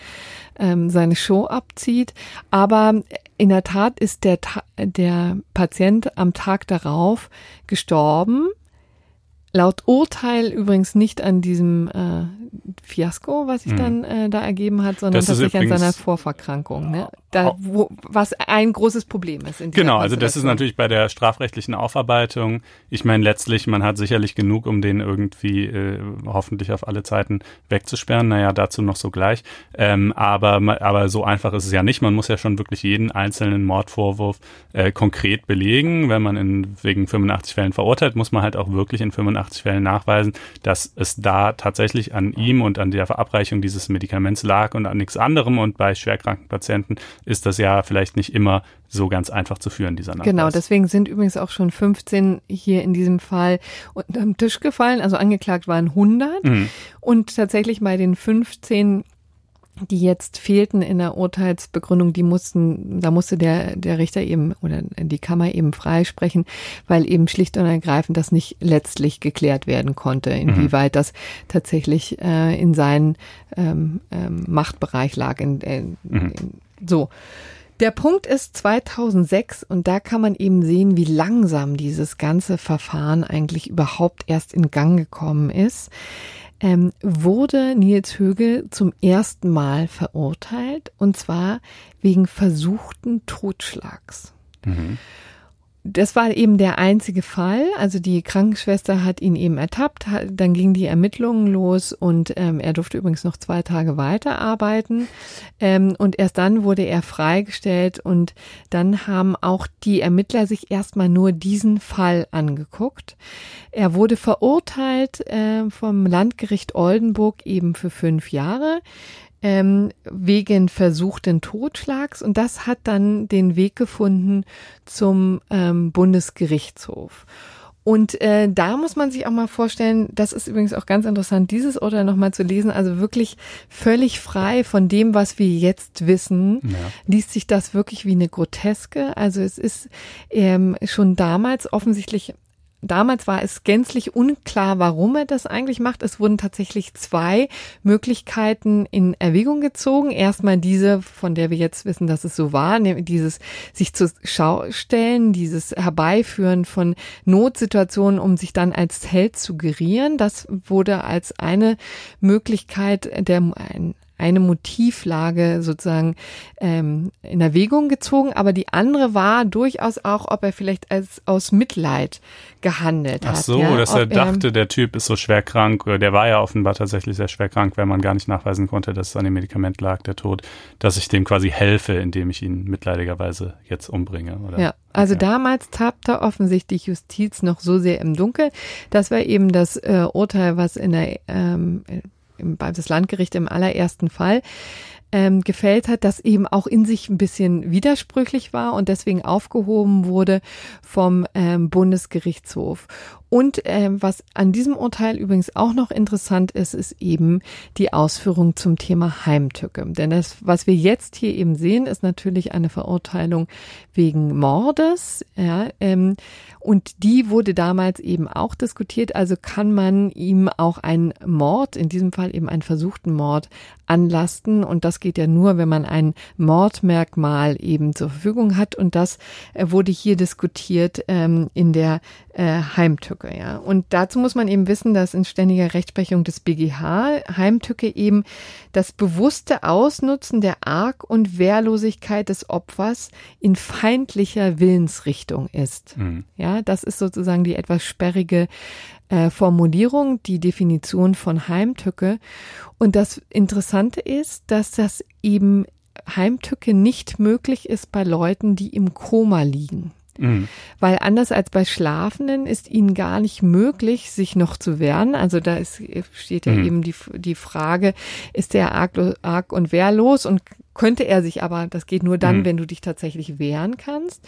ähm, seine Show abzieht. Aber in der Tat ist der, der Patient am Tag darauf gestorben. Laut Urteil übrigens nicht an diesem äh, Fiasko, was sich mhm. dann äh, da ergeben hat, sondern tatsächlich an seiner Vorverkrankung. Ne? Da, wo, was ein großes Problem ist. Genau, also das ist natürlich bei der strafrechtlichen Aufarbeitung. Ich meine, letztlich, man hat sicherlich genug, um den irgendwie äh, hoffentlich auf alle Zeiten wegzusperren. Naja, dazu noch so gleich. Ähm, aber, aber so einfach ist es ja nicht. Man muss ja schon wirklich jeden einzelnen Mordvorwurf äh, konkret belegen. Wenn man in wegen 85 Fällen verurteilt, muss man halt auch wirklich in 85 Fällen nachweisen, dass es da tatsächlich an ihm und an der Verabreichung dieses Medikaments lag und an nichts anderem. Und bei schwerkranken Patienten ist das ja vielleicht nicht immer so ganz einfach zu führen, dieser Nachweis. Genau, deswegen sind übrigens auch schon 15 hier in diesem Fall unterm Tisch gefallen. Also angeklagt waren 100. Mhm. Und tatsächlich bei den 15 die jetzt fehlten in der Urteilsbegründung, die mussten, da musste der, der Richter eben oder die Kammer eben freisprechen, weil eben schlicht und ergreifend das nicht letztlich geklärt werden konnte, inwieweit mhm. das tatsächlich äh, in seinen ähm, ähm, Machtbereich lag. In, in, mhm. in, so. Der Punkt ist 2006 und da kann man eben sehen, wie langsam dieses ganze Verfahren eigentlich überhaupt erst in Gang gekommen ist ähm, wurde Nils Högel zum ersten Mal verurteilt und zwar wegen versuchten Totschlags. Mhm das war eben der einzige Fall. Also die Krankenschwester hat ihn eben ertappt, dann gingen die Ermittlungen los und ähm, er durfte übrigens noch zwei Tage weiterarbeiten. Ähm, und erst dann wurde er freigestellt und dann haben auch die Ermittler sich erstmal nur diesen Fall angeguckt. Er wurde verurteilt äh, vom Landgericht Oldenburg eben für fünf Jahre ähm, wegen versuchten Totschlags und das hat dann den Weg gefunden zum ähm, Bundesgerichtshof. Und äh, da muss man sich auch mal vorstellen, das ist übrigens auch ganz interessant, dieses Urteil nochmal zu lesen, also wirklich völlig frei von dem, was wir jetzt wissen, ja. liest sich das wirklich wie eine Groteske. Also es ist ähm, schon damals offensichtlich Damals war es gänzlich unklar, warum er das eigentlich macht. Es wurden tatsächlich zwei Möglichkeiten in Erwägung gezogen. Erstmal diese, von der wir jetzt wissen, dass es so war, dieses sich zur Schau stellen, dieses Herbeiführen von Notsituationen, um sich dann als Held zu gerieren. Das wurde als eine Möglichkeit der, ein, eine Motivlage sozusagen ähm, in Erwägung gezogen, aber die andere war durchaus auch, ob er vielleicht als aus Mitleid gehandelt Ach hat. Ach so, ja? dass ob er dachte, der Typ ist so schwer krank, der war ja offenbar tatsächlich sehr schwer krank, wenn man gar nicht nachweisen konnte, dass es an dem Medikament lag, der Tod, dass ich dem quasi helfe, indem ich ihn mitleidigerweise jetzt umbringe. Oder? Ja, also okay. damals tappte offensichtlich Justiz noch so sehr im Dunkel. Das war eben das äh, Urteil, was in der ähm, das Landgericht im allerersten Fall ähm, gefällt hat, das eben auch in sich ein bisschen widersprüchlich war und deswegen aufgehoben wurde vom ähm, Bundesgerichtshof. Und ähm, was an diesem Urteil übrigens auch noch interessant ist, ist eben die Ausführung zum Thema Heimtücke. Denn das, was wir jetzt hier eben sehen, ist natürlich eine Verurteilung wegen Mordes. Ja, ähm, und die wurde damals eben auch diskutiert. Also kann man ihm auch einen Mord, in diesem Fall eben einen versuchten Mord, anlasten. Und das geht ja nur, wenn man ein Mordmerkmal eben zur Verfügung hat. Und das äh, wurde hier diskutiert ähm, in der äh, Heimtücke. Ja. Und dazu muss man eben wissen, dass in ständiger Rechtsprechung des BGH Heimtücke eben das bewusste Ausnutzen der Arg- und Wehrlosigkeit des Opfers in feindlicher Willensrichtung ist. Mhm. Ja, das ist sozusagen die etwas sperrige äh, Formulierung, die Definition von Heimtücke. Und das Interessante ist, dass das eben Heimtücke nicht möglich ist bei Leuten, die im Koma liegen. Mhm. Weil anders als bei Schlafenden ist ihnen gar nicht möglich, sich noch zu wehren. Also da ist, steht ja mhm. eben die, die Frage, ist der arg, arg und wehrlos und könnte er sich aber, das geht nur dann, mhm. wenn du dich tatsächlich wehren kannst.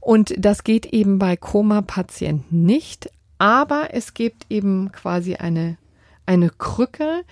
Und das geht eben bei Koma-Patienten nicht. Aber es gibt eben quasi eine eine Krücke,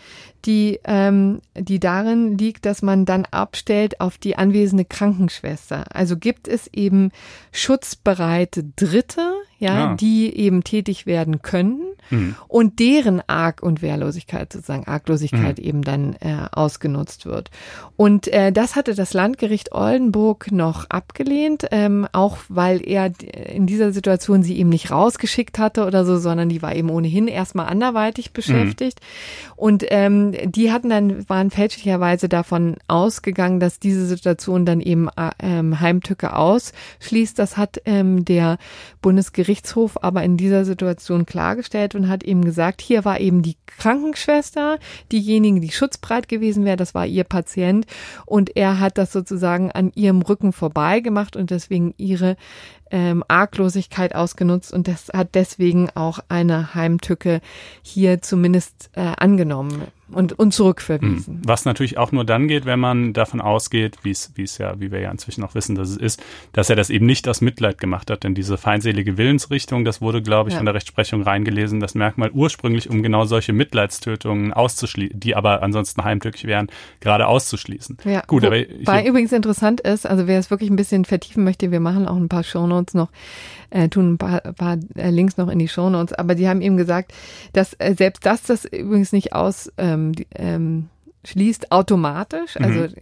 die, ähm, die darin liegt, dass man dann abstellt auf die anwesende Krankenschwester. Also gibt es eben schutzbereite Dritte, ja, ja. die eben tätig werden können mhm. und deren Arg- und Wehrlosigkeit, sozusagen Arglosigkeit mhm. eben dann äh, ausgenutzt wird. Und äh, das hatte das Landgericht Oldenburg noch abgelehnt, ähm, auch weil er in dieser Situation sie eben nicht rausgeschickt hatte oder so, sondern die war eben ohnehin erstmal anderweitig mhm. beschäftigt. Mhm. Und ähm, die hatten dann, waren fälschlicherweise davon ausgegangen, dass diese Situation dann eben äh, ähm, Heimtücke ausschließt. Das hat ähm, der Bundesgerichtshof aber in dieser Situation klargestellt und hat eben gesagt, hier war eben die Krankenschwester, diejenige, die schutzbreit gewesen wäre, das war ihr Patient. Und er hat das sozusagen an ihrem Rücken vorbei und deswegen ihre ähm, Arglosigkeit ausgenutzt und das hat deswegen auch eine Heimtücke hier zumindest äh, angenommen und, und zurückverwiesen. Hm. Was natürlich auch nur dann geht, wenn man davon ausgeht, wie es, wie es ja, wie wir ja inzwischen auch wissen, dass es ist, dass er das eben nicht aus Mitleid gemacht hat. Denn diese feindselige Willensrichtung, das wurde, glaube ich, ja. von der Rechtsprechung reingelesen, das Merkmal ursprünglich, um genau solche Mitleidstötungen auszuschließen, die aber ansonsten heimtücklich wären, gerade auszuschließen. Ja. Gut, Wo, aber ich, weil übrigens interessant ist, also wer es wirklich ein bisschen vertiefen möchte, wir machen auch ein paar Shownotes noch, äh, tun ein paar, paar äh, Links noch in die Shownotes, aber die haben eben gesagt, dass äh, selbst das das übrigens nicht aus ähm, die, ähm, schließt automatisch, also mhm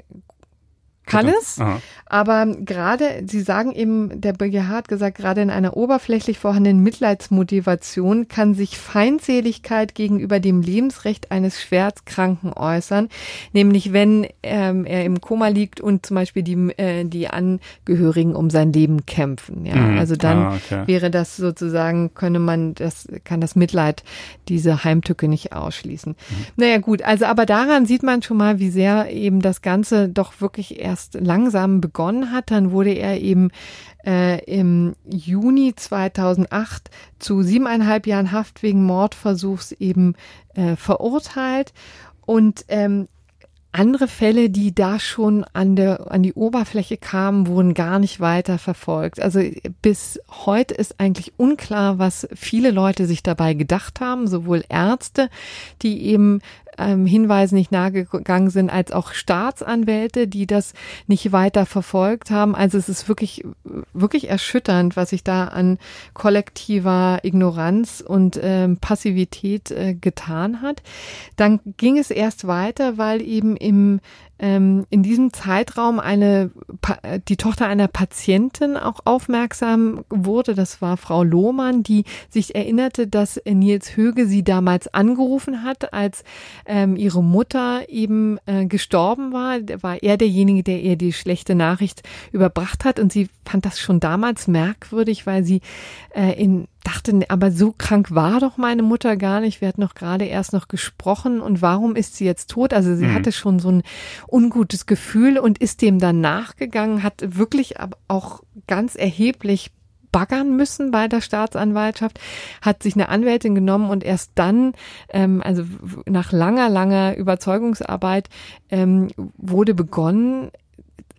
kann es, Aha. aber gerade, Sie sagen eben, der BGH hat gesagt, gerade in einer oberflächlich vorhandenen Mitleidsmotivation kann sich Feindseligkeit gegenüber dem Lebensrecht eines Schwerstkranken äußern, nämlich wenn ähm, er im Koma liegt und zum Beispiel die, äh, die Angehörigen um sein Leben kämpfen. Ja, mhm. also dann ah, okay. wäre das sozusagen, könne man das, kann das Mitleid diese Heimtücke nicht ausschließen. Mhm. Naja, gut, also aber daran sieht man schon mal, wie sehr eben das Ganze doch wirklich erst erst langsam begonnen hat. Dann wurde er eben äh, im Juni 2008 zu siebeneinhalb Jahren Haft wegen Mordversuchs eben äh, verurteilt. Und ähm, andere Fälle, die da schon an der, an die Oberfläche kamen, wurden gar nicht weiter verfolgt. Also bis heute ist eigentlich unklar, was viele Leute sich dabei gedacht haben, sowohl Ärzte, die eben ähm, Hinweisen nicht nahegegangen sind, als auch Staatsanwälte, die das nicht weiter verfolgt haben. Also es ist wirklich, wirklich erschütternd, was sich da an kollektiver Ignoranz und ähm, Passivität äh, getan hat. Dann ging es erst weiter, weil eben im ähm, in diesem Zeitraum eine die Tochter einer Patientin auch aufmerksam wurde. Das war Frau Lohmann, die sich erinnerte, dass Nils Höge sie damals angerufen hat, als ähm, ihre Mutter eben äh, gestorben war. War er derjenige, der ihr die schlechte Nachricht überbracht hat. Und sie fand das schon damals merkwürdig, weil sie äh, in dachte, aber so krank war doch meine Mutter gar nicht. Wir hatten noch gerade erst noch gesprochen und warum ist sie jetzt tot? Also sie mhm. hatte schon so ein ungutes Gefühl und ist dem dann nachgegangen, hat wirklich auch ganz erheblich baggern müssen bei der Staatsanwaltschaft, hat sich eine Anwältin genommen und erst dann, ähm, also nach langer, langer Überzeugungsarbeit, ähm, wurde begonnen,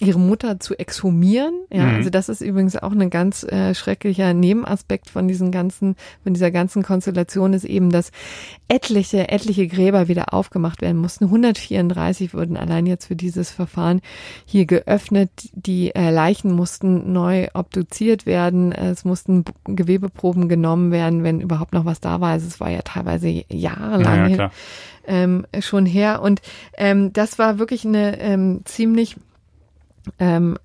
ihre Mutter zu exhumieren. Ja, mhm. also das ist übrigens auch ein ganz äh, schrecklicher Nebenaspekt von diesen ganzen, von dieser ganzen Konstellation ist eben, dass etliche, etliche Gräber wieder aufgemacht werden mussten. 134 wurden allein jetzt für dieses Verfahren hier geöffnet. Die äh, Leichen mussten neu obduziert werden. Es mussten Gewebeproben genommen werden, wenn überhaupt noch was da war. Also es war ja teilweise jahrelang ja, ähm, schon her. Und ähm, das war wirklich eine ähm, ziemlich ähm,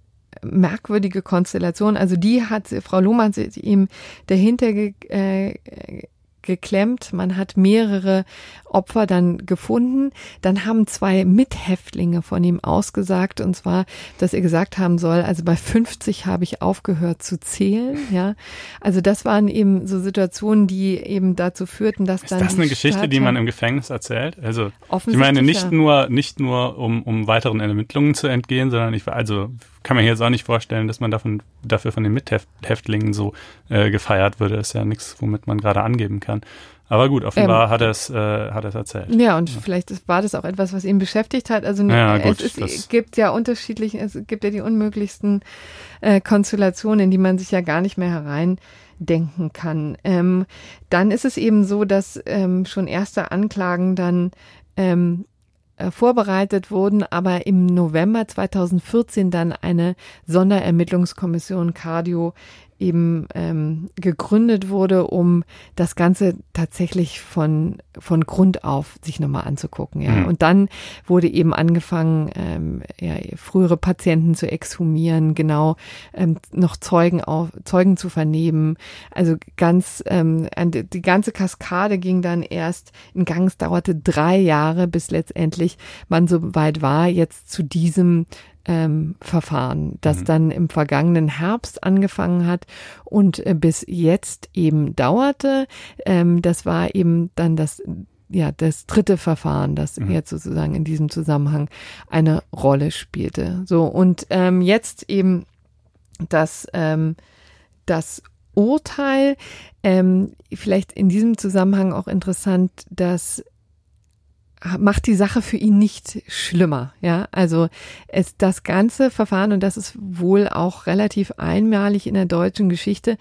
merkwürdige Konstellation. Also die hat Frau Lohmann ihm dahinter ge, äh, geklemmt. Man hat mehrere Opfer dann gefunden. Dann haben zwei Mithäftlinge von ihm ausgesagt, und zwar, dass er gesagt haben soll, also bei 50 habe ich aufgehört zu zählen. Ja, also das waren eben so Situationen, die eben dazu führten, dass Ist dann. Ist das eine Geschichte, die man im Gefängnis erzählt? Also, ich meine nicht nur, nicht nur, um, um weiteren Ermittlungen zu entgehen, sondern ich war also kann mir jetzt auch nicht vorstellen, dass man davon, dafür von den Mithäftlingen so äh, gefeiert würde. Das ist ja nichts, womit man gerade angeben kann. Aber gut, offenbar ähm, hat er es äh, hat er es erzählt. Ja, und ja. vielleicht war das auch etwas, was ihn beschäftigt hat. Also ja, gut, es ist, gibt ja unterschiedliche, es gibt ja die unmöglichsten äh, Konstellationen, in die man sich ja gar nicht mehr hereindenken kann. Ähm, dann ist es eben so, dass ähm, schon erste Anklagen dann ähm, äh, vorbereitet wurden, aber im November 2014 dann eine Sonderermittlungskommission Cardio eben ähm, gegründet wurde, um das Ganze tatsächlich von von Grund auf sich nochmal anzugucken. Ja. Mhm. Und dann wurde eben angefangen, ähm, ja, frühere Patienten zu exhumieren, genau ähm, noch Zeugen auf Zeugen zu vernehmen. Also ganz ähm, die ganze Kaskade ging dann erst in Gang. Es dauerte drei Jahre, bis letztendlich man so weit war, jetzt zu diesem ähm, Verfahren, das mhm. dann im vergangenen Herbst angefangen hat und äh, bis jetzt eben dauerte. Ähm, das war eben dann das ja, das dritte Verfahren, das mhm. jetzt sozusagen in diesem Zusammenhang eine Rolle spielte. So, und ähm, jetzt eben das, ähm, das Urteil, ähm, vielleicht in diesem Zusammenhang auch interessant, dass macht die Sache für ihn nicht schlimmer. Ja, also es, das ganze Verfahren, und das ist wohl auch relativ einmalig in der deutschen Geschichte,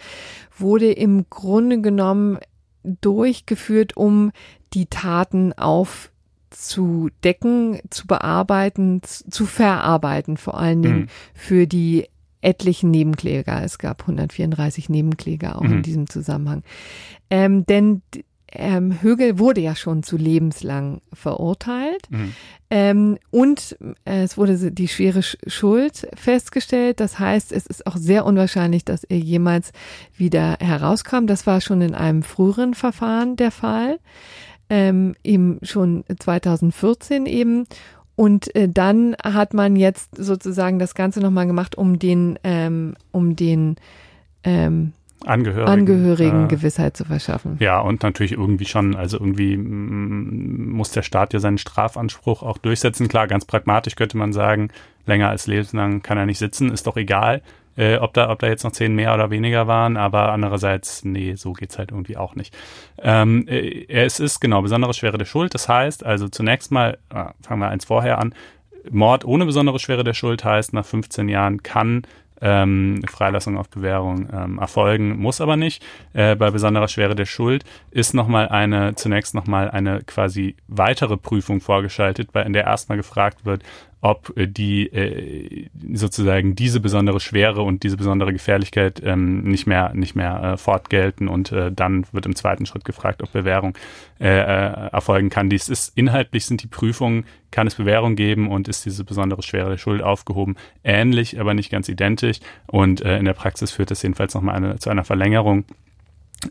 wurde im Grunde genommen durchgeführt, um die Taten aufzudecken, zu bearbeiten, zu verarbeiten, vor allen Dingen mhm. für die etlichen Nebenkläger. Es gab 134 Nebenkläger auch mhm. in diesem Zusammenhang. Ähm, denn ähm, Högel wurde ja schon zu lebenslang verurteilt. Mhm. Ähm, und äh, es wurde die schwere Schuld festgestellt. Das heißt, es ist auch sehr unwahrscheinlich, dass er jemals wieder herauskam. Das war schon in einem früheren Verfahren der Fall. Ähm, eben schon 2014 eben. Und äh, dann hat man jetzt sozusagen das Ganze nochmal gemacht, um den, ähm, um den ähm, Angehörigen, Angehörigen äh, Gewissheit zu verschaffen. Ja, und natürlich irgendwie schon, also irgendwie muss der Staat ja seinen Strafanspruch auch durchsetzen. Klar, ganz pragmatisch könnte man sagen, länger als lebenslang kann er nicht sitzen, ist doch egal, äh, ob, da, ob da jetzt noch zehn mehr oder weniger waren, aber andererseits, nee, so geht's halt irgendwie auch nicht. Ähm, äh, es ist genau besondere Schwere der Schuld, das heißt, also zunächst mal, äh, fangen wir eins vorher an, Mord ohne besondere Schwere der Schuld heißt, nach 15 Jahren kann ähm, Freilassung auf Bewährung ähm, erfolgen, muss aber nicht. Äh, bei besonderer Schwere der Schuld ist nochmal eine, zunächst nochmal eine quasi weitere Prüfung vorgeschaltet, bei in der erstmal gefragt wird, ob äh, die äh, sozusagen diese besondere Schwere und diese besondere Gefährlichkeit ähm, nicht mehr nicht mehr äh, fortgelten und äh, dann wird im zweiten Schritt gefragt, ob Bewährung äh, äh, erfolgen kann. Dies ist inhaltlich sind die Prüfungen, kann es Bewährung geben und ist diese besondere Schwere der Schuld aufgehoben, ähnlich, aber nicht ganz identisch. Und äh, in der Praxis führt es jedenfalls nochmal eine, zu einer Verlängerung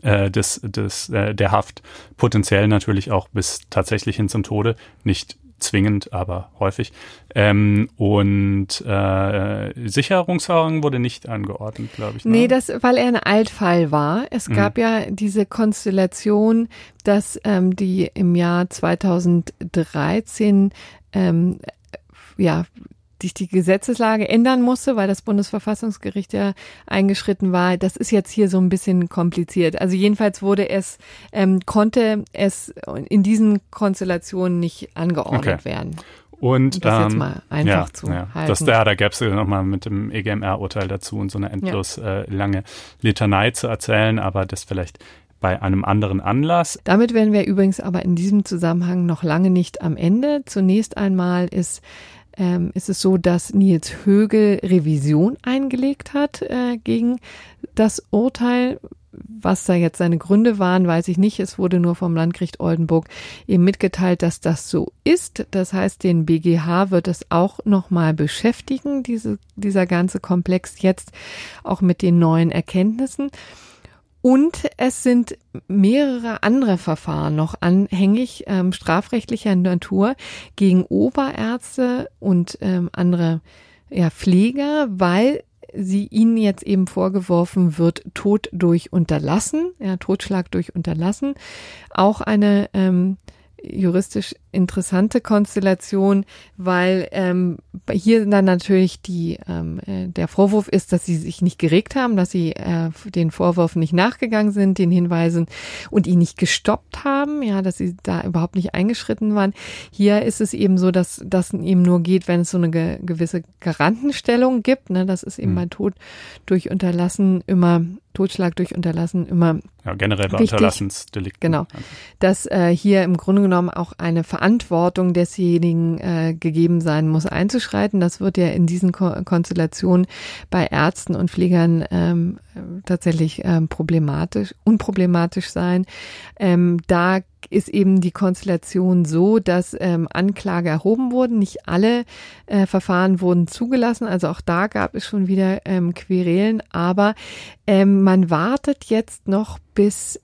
äh, des, des, äh, der Haft, potenziell natürlich auch bis tatsächlich hin zum Tode, nicht zwingend, aber häufig. Ähm, und äh, Sicherungsverwahrung wurde nicht angeordnet, glaube ich. Ne? Nee, das, weil er ein Altfall war. Es mhm. gab ja diese Konstellation, dass ähm, die im Jahr 2013 ähm, ja sich die Gesetzeslage ändern musste, weil das Bundesverfassungsgericht ja eingeschritten war. Das ist jetzt hier so ein bisschen kompliziert. Also jedenfalls wurde es, ähm, konnte es in diesen Konstellationen nicht angeordnet okay. werden. Und das ähm, jetzt mal einfach ja, zu ja. halten. Das, ja, da gäbe es nochmal mit dem EGMR-Urteil dazu und so eine endlos ja. äh, lange Litanei zu erzählen, aber das vielleicht bei einem anderen Anlass. Damit wären wir übrigens aber in diesem Zusammenhang noch lange nicht am Ende. Zunächst einmal ist ähm, ist es so, dass Nils Högel Revision eingelegt hat äh, gegen das Urteil. Was da jetzt seine Gründe waren, weiß ich nicht. Es wurde nur vom Landgericht Oldenburg eben mitgeteilt, dass das so ist. Das heißt, den BGH wird es auch nochmal beschäftigen, diese, dieser ganze Komplex jetzt auch mit den neuen Erkenntnissen. Und es sind mehrere andere Verfahren noch anhängig, ähm, strafrechtlicher Natur, gegen Oberärzte und ähm, andere ja, Pfleger, weil sie ihnen jetzt eben vorgeworfen wird, Tod durch Unterlassen, ja, Totschlag durch Unterlassen. Auch eine ähm, juristisch interessante Konstellation, weil ähm, hier dann natürlich die ähm, äh, der Vorwurf ist, dass sie sich nicht geregt haben, dass sie äh, den Vorwürfen nicht nachgegangen sind, den Hinweisen und ihn nicht gestoppt haben, ja, dass sie da überhaupt nicht eingeschritten waren. Hier ist es eben so, dass das eben nur geht, wenn es so eine ge gewisse Garantenstellung gibt. Ne? Das ist eben mhm. bei Tod durch Unterlassen immer Totschlag durch Unterlassen immer. Ja, generell bei Unterlassensdelikten. Genau. Dass äh, hier im Grunde genommen auch eine Verantwortung desjenigen äh, gegeben sein muss, einzuschreiten. Das wird ja in diesen Ko Konstellationen bei Ärzten und Pflegern ähm, tatsächlich ähm, problematisch, unproblematisch sein. Ähm, da ist eben die Konstellation so, dass ähm, Anklage erhoben wurden. Nicht alle äh, Verfahren wurden zugelassen. Also auch da gab es schon wieder ähm, Querelen. Aber ähm, man wartet jetzt noch, bis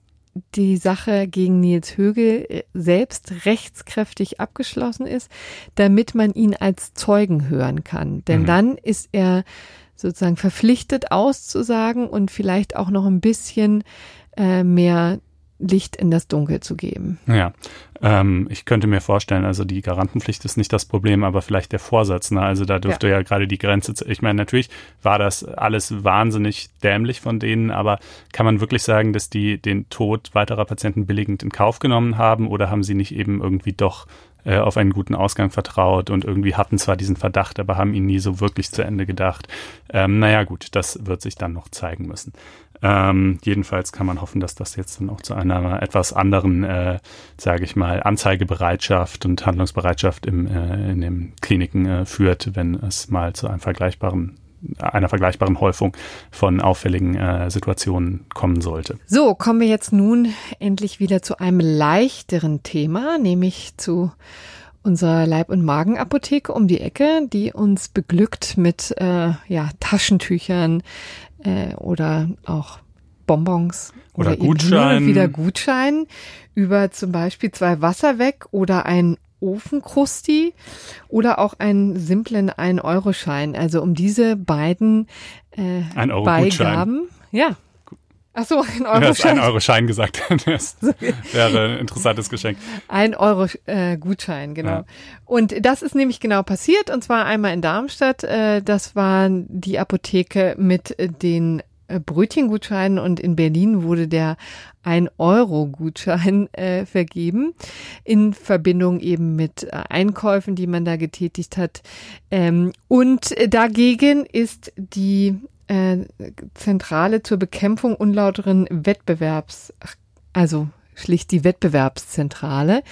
die Sache gegen Nils Högel äh, selbst rechtskräftig abgeschlossen ist, damit man ihn als Zeugen hören kann. Denn mhm. dann ist er sozusagen verpflichtet auszusagen und vielleicht auch noch ein bisschen äh, mehr Licht in das Dunkel zu geben. Ja, ähm, ich könnte mir vorstellen, also die Garantenpflicht ist nicht das Problem, aber vielleicht der Vorsatz. Ne? Also da dürfte ja, ja gerade die Grenze. Ich meine, natürlich war das alles wahnsinnig dämlich von denen, aber kann man wirklich sagen, dass die den Tod weiterer Patienten billigend in Kauf genommen haben oder haben sie nicht eben irgendwie doch äh, auf einen guten Ausgang vertraut und irgendwie hatten zwar diesen Verdacht, aber haben ihn nie so wirklich zu Ende gedacht. Ähm, naja, gut, das wird sich dann noch zeigen müssen. Ähm, jedenfalls kann man hoffen, dass das jetzt dann auch zu einer etwas anderen, äh, sage ich mal, Anzeigebereitschaft und Handlungsbereitschaft im, äh, in den Kliniken äh, führt, wenn es mal zu einem vergleichbaren einer vergleichbaren Häufung von auffälligen äh, Situationen kommen sollte. So, kommen wir jetzt nun endlich wieder zu einem leichteren Thema, nämlich zu unserer Leib- und Magenapotheke um die Ecke, die uns beglückt mit äh, ja, Taschentüchern äh, oder auch Bonbons oder, oder Gutschein. wieder Gutschein über zum Beispiel zwei Wasser weg oder ein Ofenkrusti oder auch einen simplen 1-Euro-Schein. Also um diese beiden äh, Beigaben. Ja, Ach so, ein Euro-Schein. Du hast ein Euro-Schein gesagt. <laughs> Das wäre ein interessantes Geschenk. Ein Euro-Gutschein, genau. Ja. Und das ist nämlich genau passiert. Und zwar einmal in Darmstadt. Äh, das war die Apotheke mit den äh, Brötchengutscheinen und in Berlin wurde der ein Euro Gutschein äh, vergeben in Verbindung eben mit Einkäufen, die man da getätigt hat. Ähm, und dagegen ist die äh, Zentrale zur Bekämpfung unlauteren Wettbewerbs, also schlicht die Wettbewerbszentrale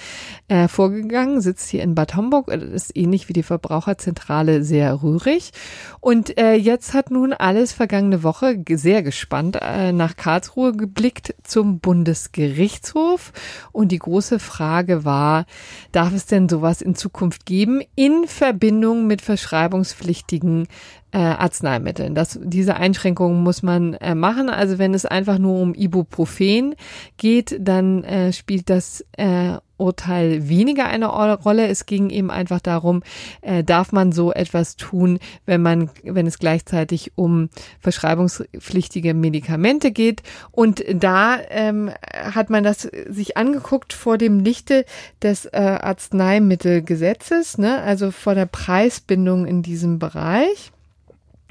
äh, vorgegangen, sitzt hier in Bad Homburg, das ist ähnlich wie die Verbraucherzentrale sehr rührig. Und äh, jetzt hat nun alles vergangene Woche sehr gespannt äh, nach Karlsruhe geblickt zum Bundesgerichtshof. Und die große Frage war, darf es denn sowas in Zukunft geben in Verbindung mit verschreibungspflichtigen äh, Arzneimitteln. Das, diese Einschränkungen muss man äh, machen. Also wenn es einfach nur um Ibuprofen geht, dann äh, spielt das äh, Urteil weniger eine Rolle. Es ging eben einfach darum, äh, darf man so etwas tun, wenn man, wenn es gleichzeitig um verschreibungspflichtige Medikamente geht. Und da ähm, hat man das sich angeguckt vor dem Lichte des äh, Arzneimittelgesetzes, ne? also vor der Preisbindung in diesem Bereich.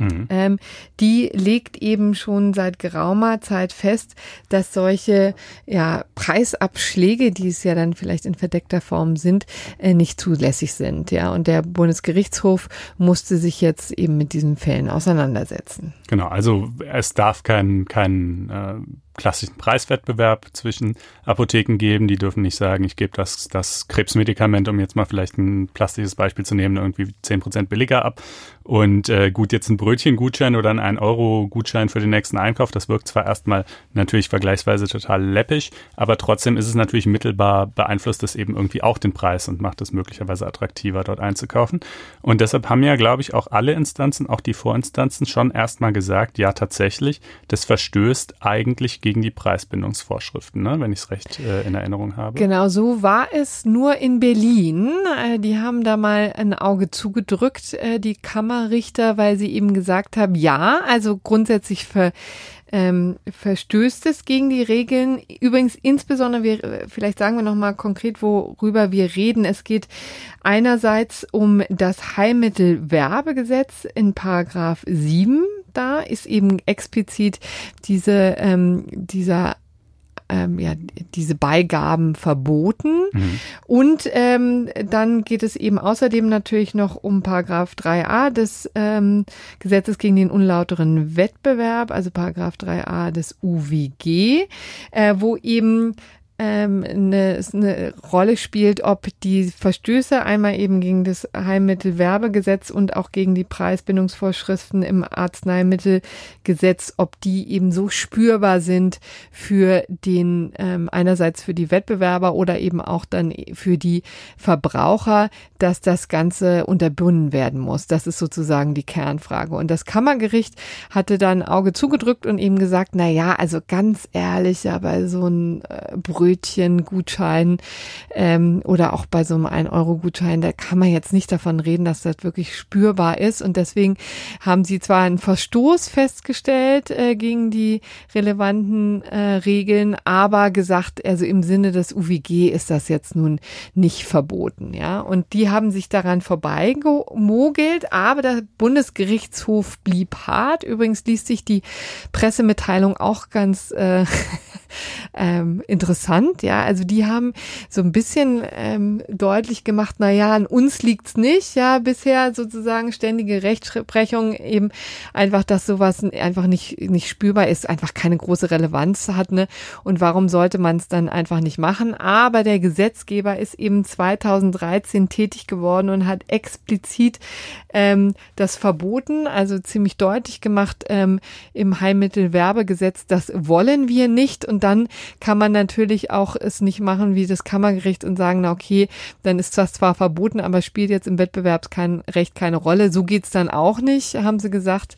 Mhm. Ähm, die legt eben schon seit geraumer Zeit fest, dass solche ja, Preisabschläge, die es ja dann vielleicht in verdeckter Form sind, äh, nicht zulässig sind. Ja, und der Bundesgerichtshof musste sich jetzt eben mit diesen Fällen auseinandersetzen. Genau, also es darf kein, kein äh klassischen Preiswettbewerb zwischen Apotheken geben. Die dürfen nicht sagen, ich gebe das, das Krebsmedikament, um jetzt mal vielleicht ein plastisches Beispiel zu nehmen, irgendwie zehn Prozent billiger ab. Und äh, gut, jetzt ein Brötchengutschein oder ein 1-Euro-Gutschein für den nächsten Einkauf, das wirkt zwar erstmal natürlich vergleichsweise total läppisch, aber trotzdem ist es natürlich mittelbar beeinflusst es eben irgendwie auch den Preis und macht es möglicherweise attraktiver, dort einzukaufen. Und deshalb haben ja, glaube ich, auch alle Instanzen, auch die Vorinstanzen schon erstmal gesagt, ja tatsächlich, das verstößt eigentlich gegen die Preisbindungsvorschriften, ne? wenn ich es recht äh, in Erinnerung habe. Genau, so war es nur in Berlin. Äh, die haben da mal ein Auge zugedrückt, äh, die Kammerrichter, weil sie eben gesagt haben, ja, also grundsätzlich ver ähm, verstößt es gegen die Regeln. Übrigens insbesondere, wir, vielleicht sagen wir nochmal konkret, worüber wir reden. Es geht einerseits um das Heilmittelwerbegesetz in Paragraph 7. Da ist eben explizit diese, ähm, dieser ähm, ja, diese Beigaben verboten. Mhm. Und ähm, dann geht es eben außerdem natürlich noch um Paragraph 3a des ähm, Gesetzes gegen den unlauteren Wettbewerb, also Paragraph 3a des UWG, äh, wo eben ähm, eine, eine Rolle spielt, ob die Verstöße einmal eben gegen das Heilmittelwerbegesetz und auch gegen die Preisbindungsvorschriften im Arzneimittelgesetz, ob die eben so spürbar sind für den ähm, einerseits für die Wettbewerber oder eben auch dann für die Verbraucher, dass das Ganze unterbunden werden muss. Das ist sozusagen die Kernfrage. Und das Kammergericht hatte dann Auge zugedrückt und eben gesagt, na ja, also ganz ehrlich, ja, bei so ein äh, Brötchen-Gutschein ähm, oder auch bei so einem 1-Euro-Gutschein, da kann man jetzt nicht davon reden, dass das wirklich spürbar ist. Und deswegen haben sie zwar einen Verstoß festgestellt äh, gegen die relevanten äh, Regeln, aber gesagt, also im Sinne des UWG ist das jetzt nun nicht verboten. Ja, und die haben sich daran vorbeigemogelt, aber der Bundesgerichtshof blieb hart. Übrigens liest sich die Pressemitteilung auch ganz äh, <laughs> ähm, interessant, ja. Also die haben so ein bisschen ähm, deutlich gemacht, na ja, an uns liegt's nicht, ja, bisher sozusagen ständige Rechtsprechung eben einfach, dass sowas einfach nicht nicht spürbar ist, einfach keine große Relevanz hat, ne? Und warum sollte man es dann einfach nicht machen? Aber der Gesetzgeber ist eben 2013 tätig geworden und hat explizit ähm, das verboten, also ziemlich deutlich gemacht ähm, im Heilmittelwerbegesetz, das wollen wir nicht und dann kann man natürlich auch es nicht machen wie das Kammergericht und sagen, na okay, dann ist das zwar verboten, aber spielt jetzt im Wettbewerbsrecht keine Rolle. So geht's dann auch nicht, haben sie gesagt.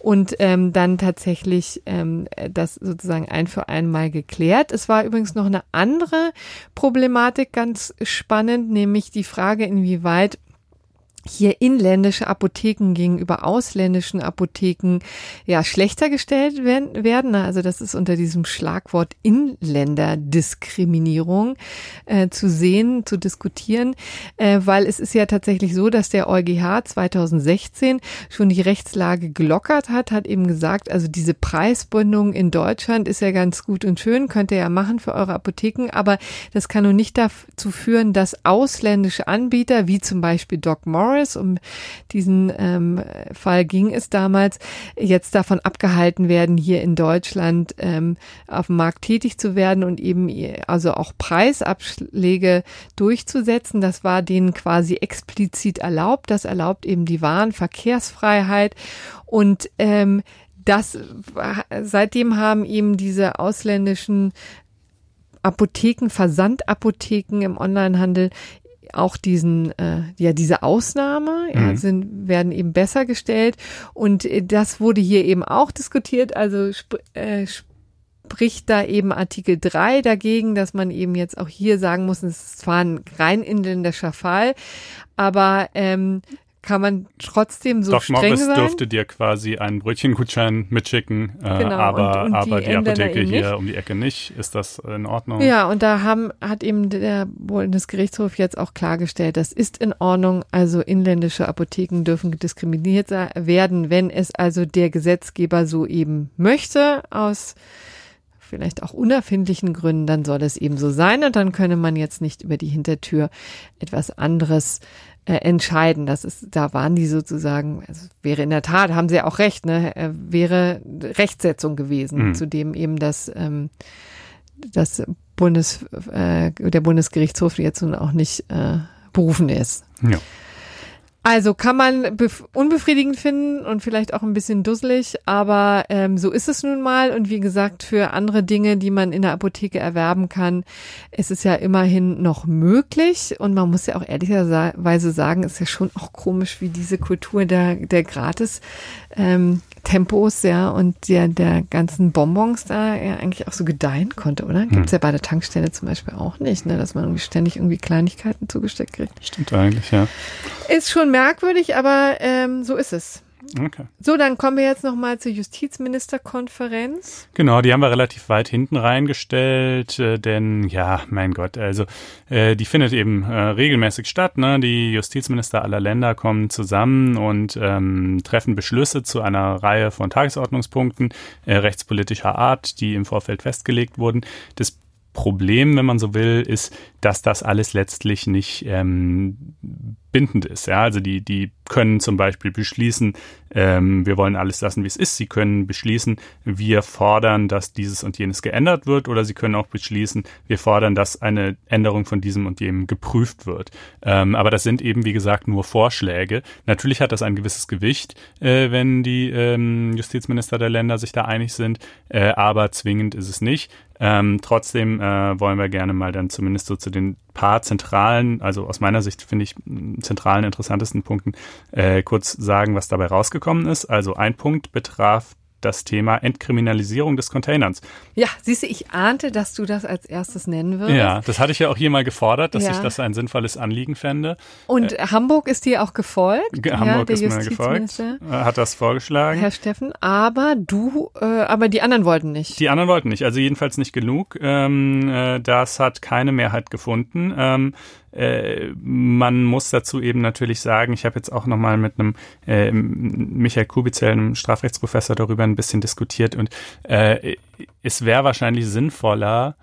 Und ähm, dann tatsächlich ähm, das sozusagen ein für einmal geklärt. Es war übrigens noch eine andere Problematik ganz spannend, nämlich die Frage, inwieweit hier inländische Apotheken gegenüber ausländischen Apotheken ja schlechter gestellt werden. Also das ist unter diesem Schlagwort Inländerdiskriminierung äh, zu sehen, zu diskutieren, äh, weil es ist ja tatsächlich so, dass der EuGH 2016 schon die Rechtslage gelockert hat, hat eben gesagt, also diese Preisbindung in Deutschland ist ja ganz gut und schön, könnt ihr ja machen für eure Apotheken, aber das kann nun nicht dazu führen, dass ausländische Anbieter wie zum Beispiel Doc Morris Morris, um diesen ähm, Fall ging es damals, jetzt davon abgehalten werden, hier in Deutschland ähm, auf dem Markt tätig zu werden und eben also auch Preisabschläge durchzusetzen. Das war denen quasi explizit erlaubt. Das erlaubt eben die Warenverkehrsfreiheit und ähm, das seitdem haben eben diese ausländischen Apotheken, Versandapotheken im Onlinehandel auch diesen, äh, ja, diese Ausnahme ja, mhm. sind, werden eben besser gestellt. Und äh, das wurde hier eben auch diskutiert. Also sp äh, spricht da eben Artikel 3 dagegen, dass man eben jetzt auch hier sagen muss, es ist zwar ein rein inländischer Fall, aber ähm, kann man trotzdem so Doc streng Morris sein. dürfte dir quasi einen Brötchengutschein mitschicken, äh, Genau, aber, und- und aber die die, Apotheke hier um die Ecke nicht. Ist das in Ordnung? Ja, und da haben, hat eben der Bundesgerichtshof jetzt auch klargestellt, das ist in Ordnung. Also inländische Apotheken dürfen diskriminiert werden, wenn es also der Gesetzgeber so eben möchte, aus vielleicht auch unerfindlichen Gründen, dann soll es eben so sein und dann könne man jetzt nicht über die Hintertür etwas anderes äh, entscheiden. Das ist, da waren die sozusagen, also wäre in der Tat, haben sie auch recht, ne, äh, wäre Rechtsetzung gewesen, Mhm. zu dem eben das, ähm, das Bundes, äh, der Bundesgerichtshof jetzt nun auch nicht äh, berufen ist. Ja. Also kann man bef- unbefriedigend finden und vielleicht auch ein bisschen dusselig, aber ähm, so ist es nun mal. Und wie gesagt, für andere Dinge, die man in der Apotheke erwerben kann, ist es ja immerhin noch möglich. Und man muss ja auch ehrlicherweise sagen, ist ja schon auch komisch, wie diese Kultur der, der Gratis ähm, Tempos, ja, und der, der ganzen Bonbons da ja eigentlich auch so gedeihen konnte, oder? Gibt's ja bei der Tankstelle zum Beispiel auch nicht, ne, dass man irgendwie ständig irgendwie Kleinigkeiten zugesteckt kriegt. Stimmt eigentlich, ja. Ist schon merkwürdig, aber ähm, so ist es. Okay. So, dann kommen wir jetzt nochmal zur Justizministerkonferenz. Genau, die haben wir relativ weit hinten reingestellt, äh, denn ja, mein Gott, also äh, die findet eben äh, regelmäßig statt. Ne? Die Justizminister aller Länder kommen zusammen und ähm, treffen Beschlüsse zu einer Reihe von Tagesordnungspunkten äh, rechtspolitischer Art, die im Vorfeld festgelegt wurden. Das Problem, wenn man so will, ist, dass das alles letztlich nicht ähm, bindend ist. Ja, also die, die können zum Beispiel beschließen, ähm, wir wollen alles lassen, wie es ist. Sie können beschließen, wir fordern, dass dieses und jenes geändert wird, oder sie können auch beschließen, wir fordern, dass eine Änderung von diesem und jenem geprüft wird. Ähm, aber das sind eben, wie gesagt, nur Vorschläge. Natürlich hat das ein gewisses Gewicht, äh, wenn die ähm, Justizminister der Länder sich da einig sind, äh, aber zwingend ist es nicht. Ähm, trotzdem äh, wollen wir gerne mal dann zumindest so zu den paar zentralen, also aus meiner Sicht finde ich zentralen, interessantesten Punkten äh, kurz sagen, was dabei rausgekommen ist. Also ein Punkt betraf das Thema Entkriminalisierung des Containers. Ja, siehst du, ich ahnte, dass du das als erstes nennen würdest. Ja, das hatte ich ja auch hier mal gefordert, dass ja. ich das ein sinnvolles Anliegen fände. Und äh, Hamburg ist dir auch gefolgt. Hamburg ja, ist mir gefolgt, äh, hat das vorgeschlagen. Herr Steffen, aber du, äh, aber die anderen wollten nicht. Die anderen wollten nicht, also jedenfalls nicht genug. Ähm, äh, das hat keine Mehrheit gefunden. Ähm, äh, man muss dazu eben natürlich sagen, ich habe jetzt auch nochmal mit einem äh, Michael Kubitzel, einem Strafrechtsprofessor, darüber ein bisschen diskutiert und äh, es wäre wahrscheinlich sinnvoller,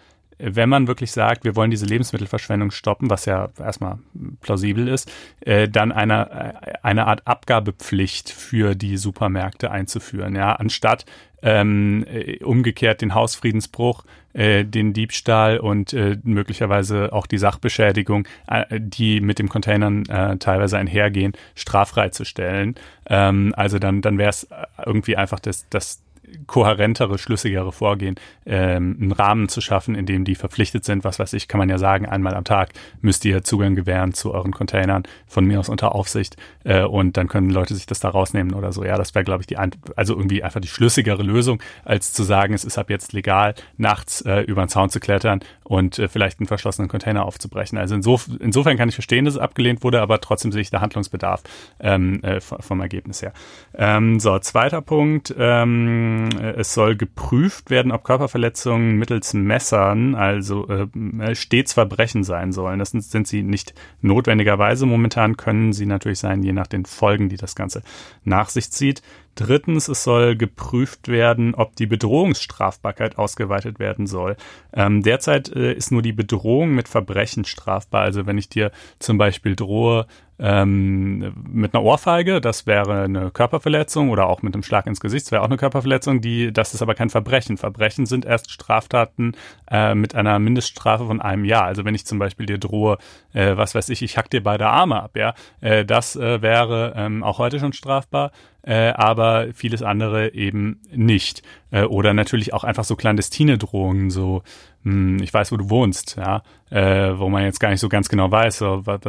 wenn man wirklich sagt, wir wollen diese Lebensmittelverschwendung stoppen, was ja erstmal plausibel ist, äh, dann eine, äh, eine Art Abgabepflicht für die Supermärkte einzuführen, ja, anstatt ähm, äh, umgekehrt den Hausfriedensbruch, äh, den Diebstahl und äh, möglicherweise auch die Sachbeschädigung, äh, die mit dem Containern äh, teilweise einhergehen, straffrei zu stellen. Ähm, also dann, dann wäre es irgendwie einfach das, das kohärentere, schlüssigere Vorgehen, ähm, einen Rahmen zu schaffen, in dem die verpflichtet sind, was weiß ich, kann man ja sagen, einmal am Tag müsst ihr Zugang gewähren zu euren Containern, von mir aus unter Aufsicht, äh, und dann können Leute sich das da rausnehmen oder so. Ja, das wäre, glaube ich, die, also irgendwie einfach die schlüssigere Lösung, als zu sagen, es ist ab jetzt legal, nachts äh, über den Zaun zu klettern und äh, vielleicht einen verschlossenen Container aufzubrechen. Also insof insofern kann ich verstehen, dass es abgelehnt wurde, aber trotzdem sehe ich da Handlungsbedarf ähm, äh, vom Ergebnis her. Ähm, so, zweiter Punkt, ähm, äh, es soll geprüft werden, ob Körperverletzungen mittels Messern, also äh, stets Verbrechen sein sollen. Das sind, sind sie nicht notwendigerweise. Momentan können sie natürlich sein, je nach den Folgen, die das Ganze nach sich zieht. Drittens, es soll geprüft werden, ob die Bedrohungsstrafbarkeit ausgeweitet werden soll. Ähm, derzeit äh, ist nur die Bedrohung mit Verbrechen strafbar. Also wenn ich dir zum Beispiel drohe ähm, mit einer Ohrfeige, das wäre eine Körperverletzung oder auch mit einem Schlag ins Gesicht, das wäre auch eine Körperverletzung. Die, das ist aber kein Verbrechen. Verbrechen sind erst Straftaten äh, mit einer Mindeststrafe von einem Jahr. Also wenn ich zum Beispiel dir drohe, äh, was weiß ich, ich hack dir beide Arme ab, ja, äh, das äh, wäre ähm, auch heute schon strafbar äh, aber vieles andere eben nicht. Äh, oder natürlich auch einfach so clandestine Drohungen, so hm, ich weiß, wo du wohnst, ja, äh, wo man jetzt gar nicht so ganz genau weiß, so, was,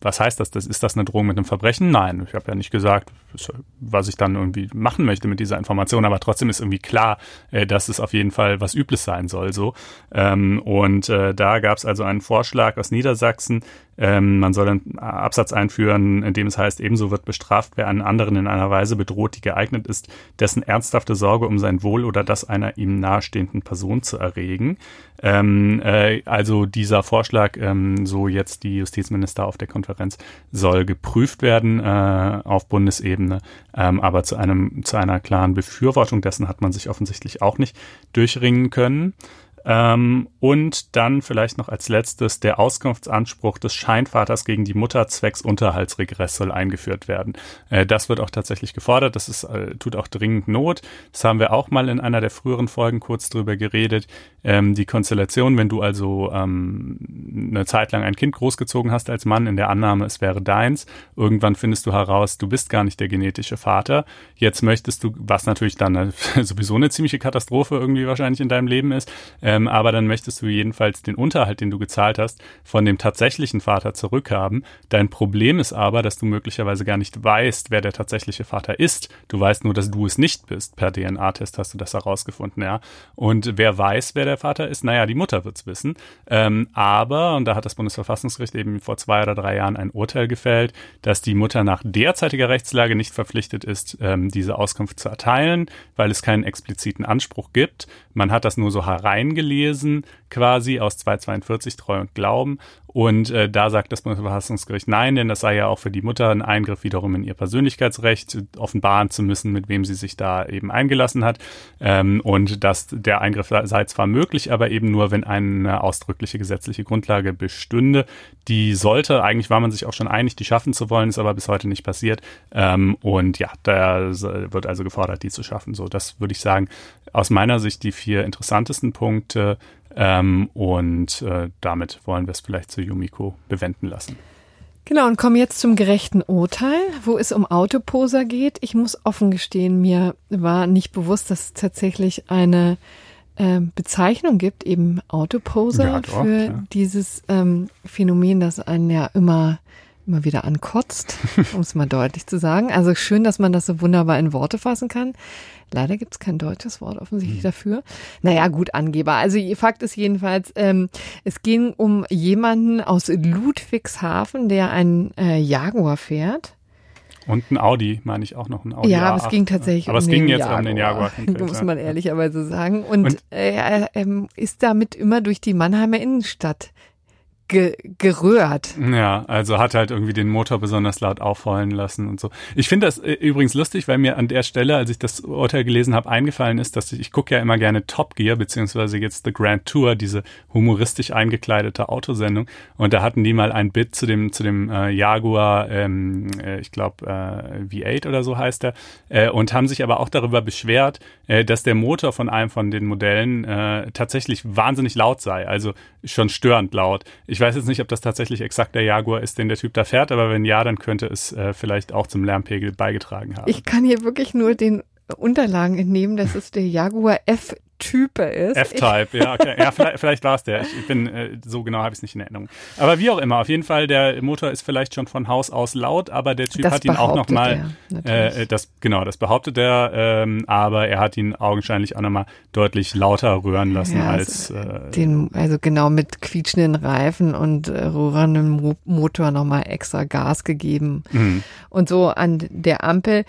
was heißt das? das? Ist das eine Drohung mit einem Verbrechen? Nein, ich habe ja nicht gesagt, was ich dann irgendwie machen möchte mit dieser Information, aber trotzdem ist irgendwie klar, äh, dass es auf jeden Fall was Übles sein soll. So ähm, und äh, da gab es also einen Vorschlag aus Niedersachsen, ähm, man soll einen Absatz einführen, in dem es heißt, ebenso wird bestraft, wer einen anderen in einer Weise bedroht, die geeignet ist, dessen ernsthafte Sorge um sein Wohl oder das einer ihm nahestehenden Person zu erregen. Ähm, äh, also dieser Vorschlag, ähm, so jetzt die Justizminister auf der Konferenz, soll geprüft werden äh, auf Bundesebene, ähm, aber zu einem zu einer klaren Befürwortung dessen hat man sich offensichtlich auch nicht durchringen können. Ähm, und dann vielleicht noch als letztes der Auskunftsanspruch des Scheinvaters gegen die Mutter zwecks Unterhaltsregress soll eingeführt werden. Äh, das wird auch tatsächlich gefordert. Das ist, äh, tut auch dringend Not. Das haben wir auch mal in einer der früheren Folgen kurz drüber geredet. Ähm, die Konstellation, wenn du also ähm, eine Zeit lang ein Kind großgezogen hast als Mann in der Annahme, es wäre deins. Irgendwann findest du heraus, du bist gar nicht der genetische Vater. Jetzt möchtest du, was natürlich dann <laughs> sowieso eine ziemliche Katastrophe irgendwie wahrscheinlich in deinem Leben ist, äh, ähm, aber dann möchtest du jedenfalls den Unterhalt, den du gezahlt hast, von dem tatsächlichen Vater zurückhaben. Dein Problem ist aber, dass du möglicherweise gar nicht weißt, wer der tatsächliche Vater ist. Du weißt nur, dass du es nicht bist. Per DNA-Test hast du das herausgefunden, ja. Und wer weiß, wer der Vater ist? Naja, die Mutter wird's wissen. Ähm, aber, und da hat das Bundesverfassungsgericht eben vor zwei oder drei Jahren ein Urteil gefällt, dass die Mutter nach derzeitiger Rechtslage nicht verpflichtet ist, ähm, diese Auskunft zu erteilen, weil es keinen expliziten Anspruch gibt. Man hat das nur so hereingelesen, quasi aus 242 Treu und Glauben. Und äh, da sagt das Bundesverfassungsgericht nein, denn das sei ja auch für die Mutter ein Eingriff wiederum in ihr Persönlichkeitsrecht, offenbaren zu müssen, mit wem sie sich da eben eingelassen hat. Ähm, und dass der Eingriff sei zwar möglich, aber eben nur, wenn eine ausdrückliche gesetzliche Grundlage bestünde. Die sollte, eigentlich war man sich auch schon einig, die schaffen zu wollen, ist aber bis heute nicht passiert. Ähm, und ja, da wird also gefordert, die zu schaffen. So, das würde ich sagen, aus meiner Sicht die vier interessantesten Punkte. Ähm, und äh, damit wollen wir es vielleicht zu Yumiko bewenden lassen. Genau, und kommen jetzt zum gerechten Urteil, wo es um Autoposer geht. Ich muss offen gestehen, mir war nicht bewusst, dass es tatsächlich eine äh, Bezeichnung gibt, eben Autoposer, ja, doch, für ja. dieses ähm, Phänomen, das einen ja immer immer wieder ankotzt, <laughs> um es mal deutlich zu sagen. Also schön, dass man das so wunderbar in Worte fassen kann. Leider gibt es kein deutsches Wort offensichtlich hm. dafür. Naja, gut, Angeber. Also Fakt ist jedenfalls, ähm, es ging um jemanden aus Ludwigshafen, der einen äh, Jaguar fährt. Und ein Audi, meine ich auch noch ein Audi. Ja, aber es ging tatsächlich aber um es ging jetzt Jaguar, um den Jaguar. <laughs> Muss man ehrlicherweise sagen. Und, Und äh, er ähm, ist damit immer durch die Mannheimer Innenstadt ge gerührt. Ja, also hat halt irgendwie den Motor besonders laut aufheulen lassen und so. Ich finde das äh, übrigens lustig, weil mir an der Stelle, als ich das Urteil gelesen habe, eingefallen ist, dass ich, ich gucke ja immer gerne Top Gear, beziehungsweise jetzt The Grand Tour, diese humoristisch eingekleidete Autosendung. Und da hatten die mal ein Bit zu dem, zu dem äh, Jaguar, ähm, äh, ich glaube äh, V8 oder so heißt er, äh, und haben sich aber auch darüber beschwert, dass der Motor von einem von den Modellen tatsächlich wahnsinnig laut sei, also schon störend laut. Ich ich weiß jetzt nicht, ob das tatsächlich exakt der Jaguar ist, den der Typ da fährt, aber wenn ja, dann könnte es äh, vielleicht auch zum Lärmpegel beigetragen haben. Ich kann hier wirklich nur den Unterlagen entnehmen, dass es der Jaguar Type ist. F-Type, ja, okay. ja, vielleicht, vielleicht war es der. Ich, bin äh, so genau habe ich es nicht in Erinnerung. Aber wie auch immer, auf jeden Fall der Motor ist vielleicht schon von Haus aus laut, aber der Typ das hat ihn auch noch mal äh, das genau, das behauptet er, ähm, aber er hat ihn augenscheinlich auch noch mal deutlich lauter rühren lassen ja, als äh, den also genau mit quietschenden Reifen und äh, rührendem Motor noch mal extra Gas gegeben. Mhm. Und so an der Ampel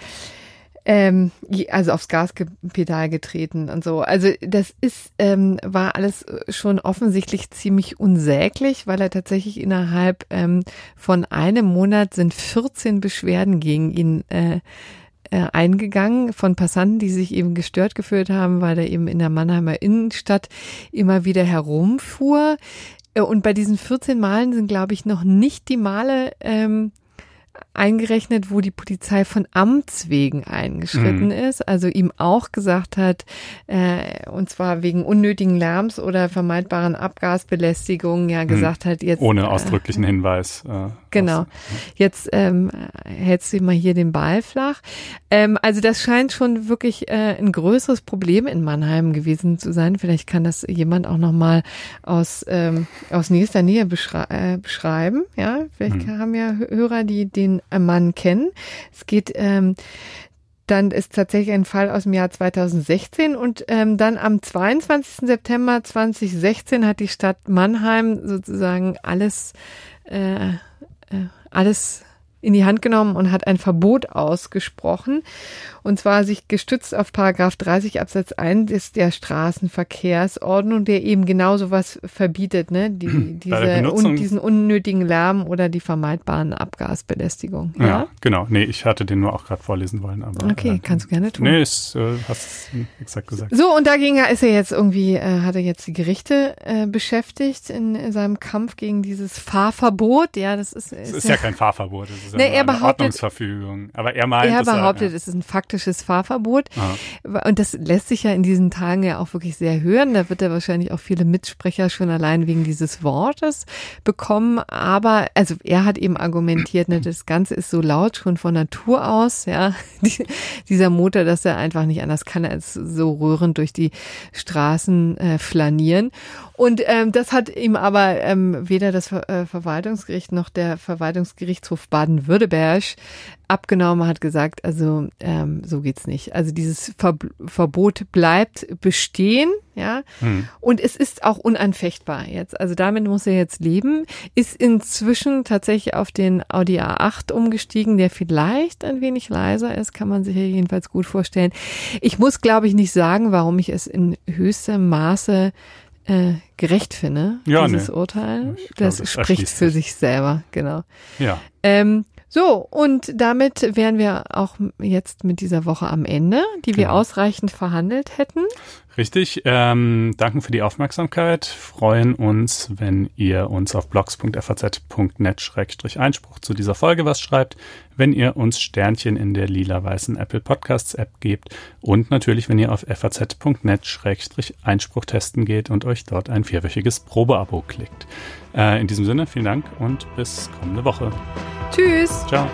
ähm, also aufs Gaspedal getreten und so. Also das ist, ähm, war alles schon offensichtlich ziemlich unsäglich, weil er tatsächlich innerhalb ähm, von einem Monat sind 14 Beschwerden gegen ihn äh, äh, eingegangen von Passanten, die sich eben gestört gefühlt haben, weil er eben in der Mannheimer Innenstadt immer wieder herumfuhr. Äh, und bei diesen 14 Malen sind, glaube ich, noch nicht die Male ähm, eingerechnet, wo die Polizei von Amts wegen eingeschritten mhm. ist, also ihm auch gesagt hat, äh, und zwar wegen unnötigen Lärms oder vermeidbaren Abgasbelästigungen, ja mhm. gesagt mhm. hat jetzt. Ohne äh, ausdrücklichen äh, Hinweis. Äh, genau. Aus, jetzt ähm, hältst du mal hier den Ball flach. Ähm, also das scheint schon wirklich äh, ein größeres Problem in Mannheim gewesen zu sein. Vielleicht kann das jemand auch nochmal aus, ähm, aus nächster Nähe beschrei äh, beschreiben. Ja, vielleicht mhm. haben ja Hörer, die den Mann kennen. Es geht ähm, dann ist tatsächlich ein Fall aus dem Jahr 2016 und ähm, dann am 22. September 2016 hat die Stadt Mannheim sozusagen alles äh, äh, alles in die Hand genommen und hat ein Verbot ausgesprochen. Und zwar sich gestützt auf Paragraph 30 Absatz 1 ist der Straßenverkehrsordnung, der eben genau sowas verbietet, ne? Die, diese, un, diesen unnötigen Lärm oder die vermeidbaren Abgasbelästigung. Ja, ja genau. Nee, ich hatte den nur auch gerade vorlesen wollen. Aber, okay, äh, kannst du gerne tun. Nee, ist, äh, hast es exakt gesagt. So, und dagegen ist er jetzt irgendwie, äh, hat er jetzt die Gerichte äh, beschäftigt in, in seinem Kampf gegen dieses Fahrverbot. Ja, das ist, ist, ist ja, ja, kein Fahrverbot. Ist nur er eine behauptet- Ordnungsverfügung. Aber er meint, er behauptet, er, es ist ein faktisches Fahrverbot. ja. Und das lässt sich ja in diesen Tagen ja auch wirklich sehr hören. Da wird er wahrscheinlich auch viele Mitsprecher schon allein wegen dieses Wortes bekommen. Aber, also er hat eben argumentiert, ne, das Ganze ist so laut schon von Natur aus, ja, <laughs> die, dieser Motor, dass er einfach nicht anders kann, als so rührend durch die Straßen äh, flanieren. Und ähm, das hat ihm aber ähm, weder das Ver äh, Verwaltungsgericht noch der Verwaltungsgerichtshof Baden-Württemberg abgenommen, hat gesagt, also ähm, so geht's nicht. Also dieses Ver Verbot bleibt bestehen, ja, Hm. und es ist auch unanfechtbar jetzt. Also damit muss er jetzt leben. Ist inzwischen tatsächlich auf den Audi A8 umgestiegen, der vielleicht ein wenig leiser ist, kann man sich ja jedenfalls gut vorstellen. Ich muss, glaube ich, nicht sagen, warum ich es in höchstem Maße äh, gerecht finde, Ja, dieses nee. Urteil. Ich glaube, das, das spricht für sich. sich selber, genau. ja. Ähm, so, und damit wären wir auch jetzt mit dieser Woche am Ende, die wir Genau. ausreichend verhandelt hätten. Richtig. Ähm, danken für die Aufmerksamkeit. Freuen uns, wenn ihr uns auf blogs.faz.net-einspruch zu dieser Folge was schreibt, wenn ihr uns Sternchen in der lila-weißen Apple Podcasts App gebt und natürlich, wenn ihr auf faz.net-einspruch testen geht und euch dort ein vierwöchiges Probeabo klickt. Äh, in diesem Sinne, vielen Dank und bis kommende Woche. Tschüss! Ciao.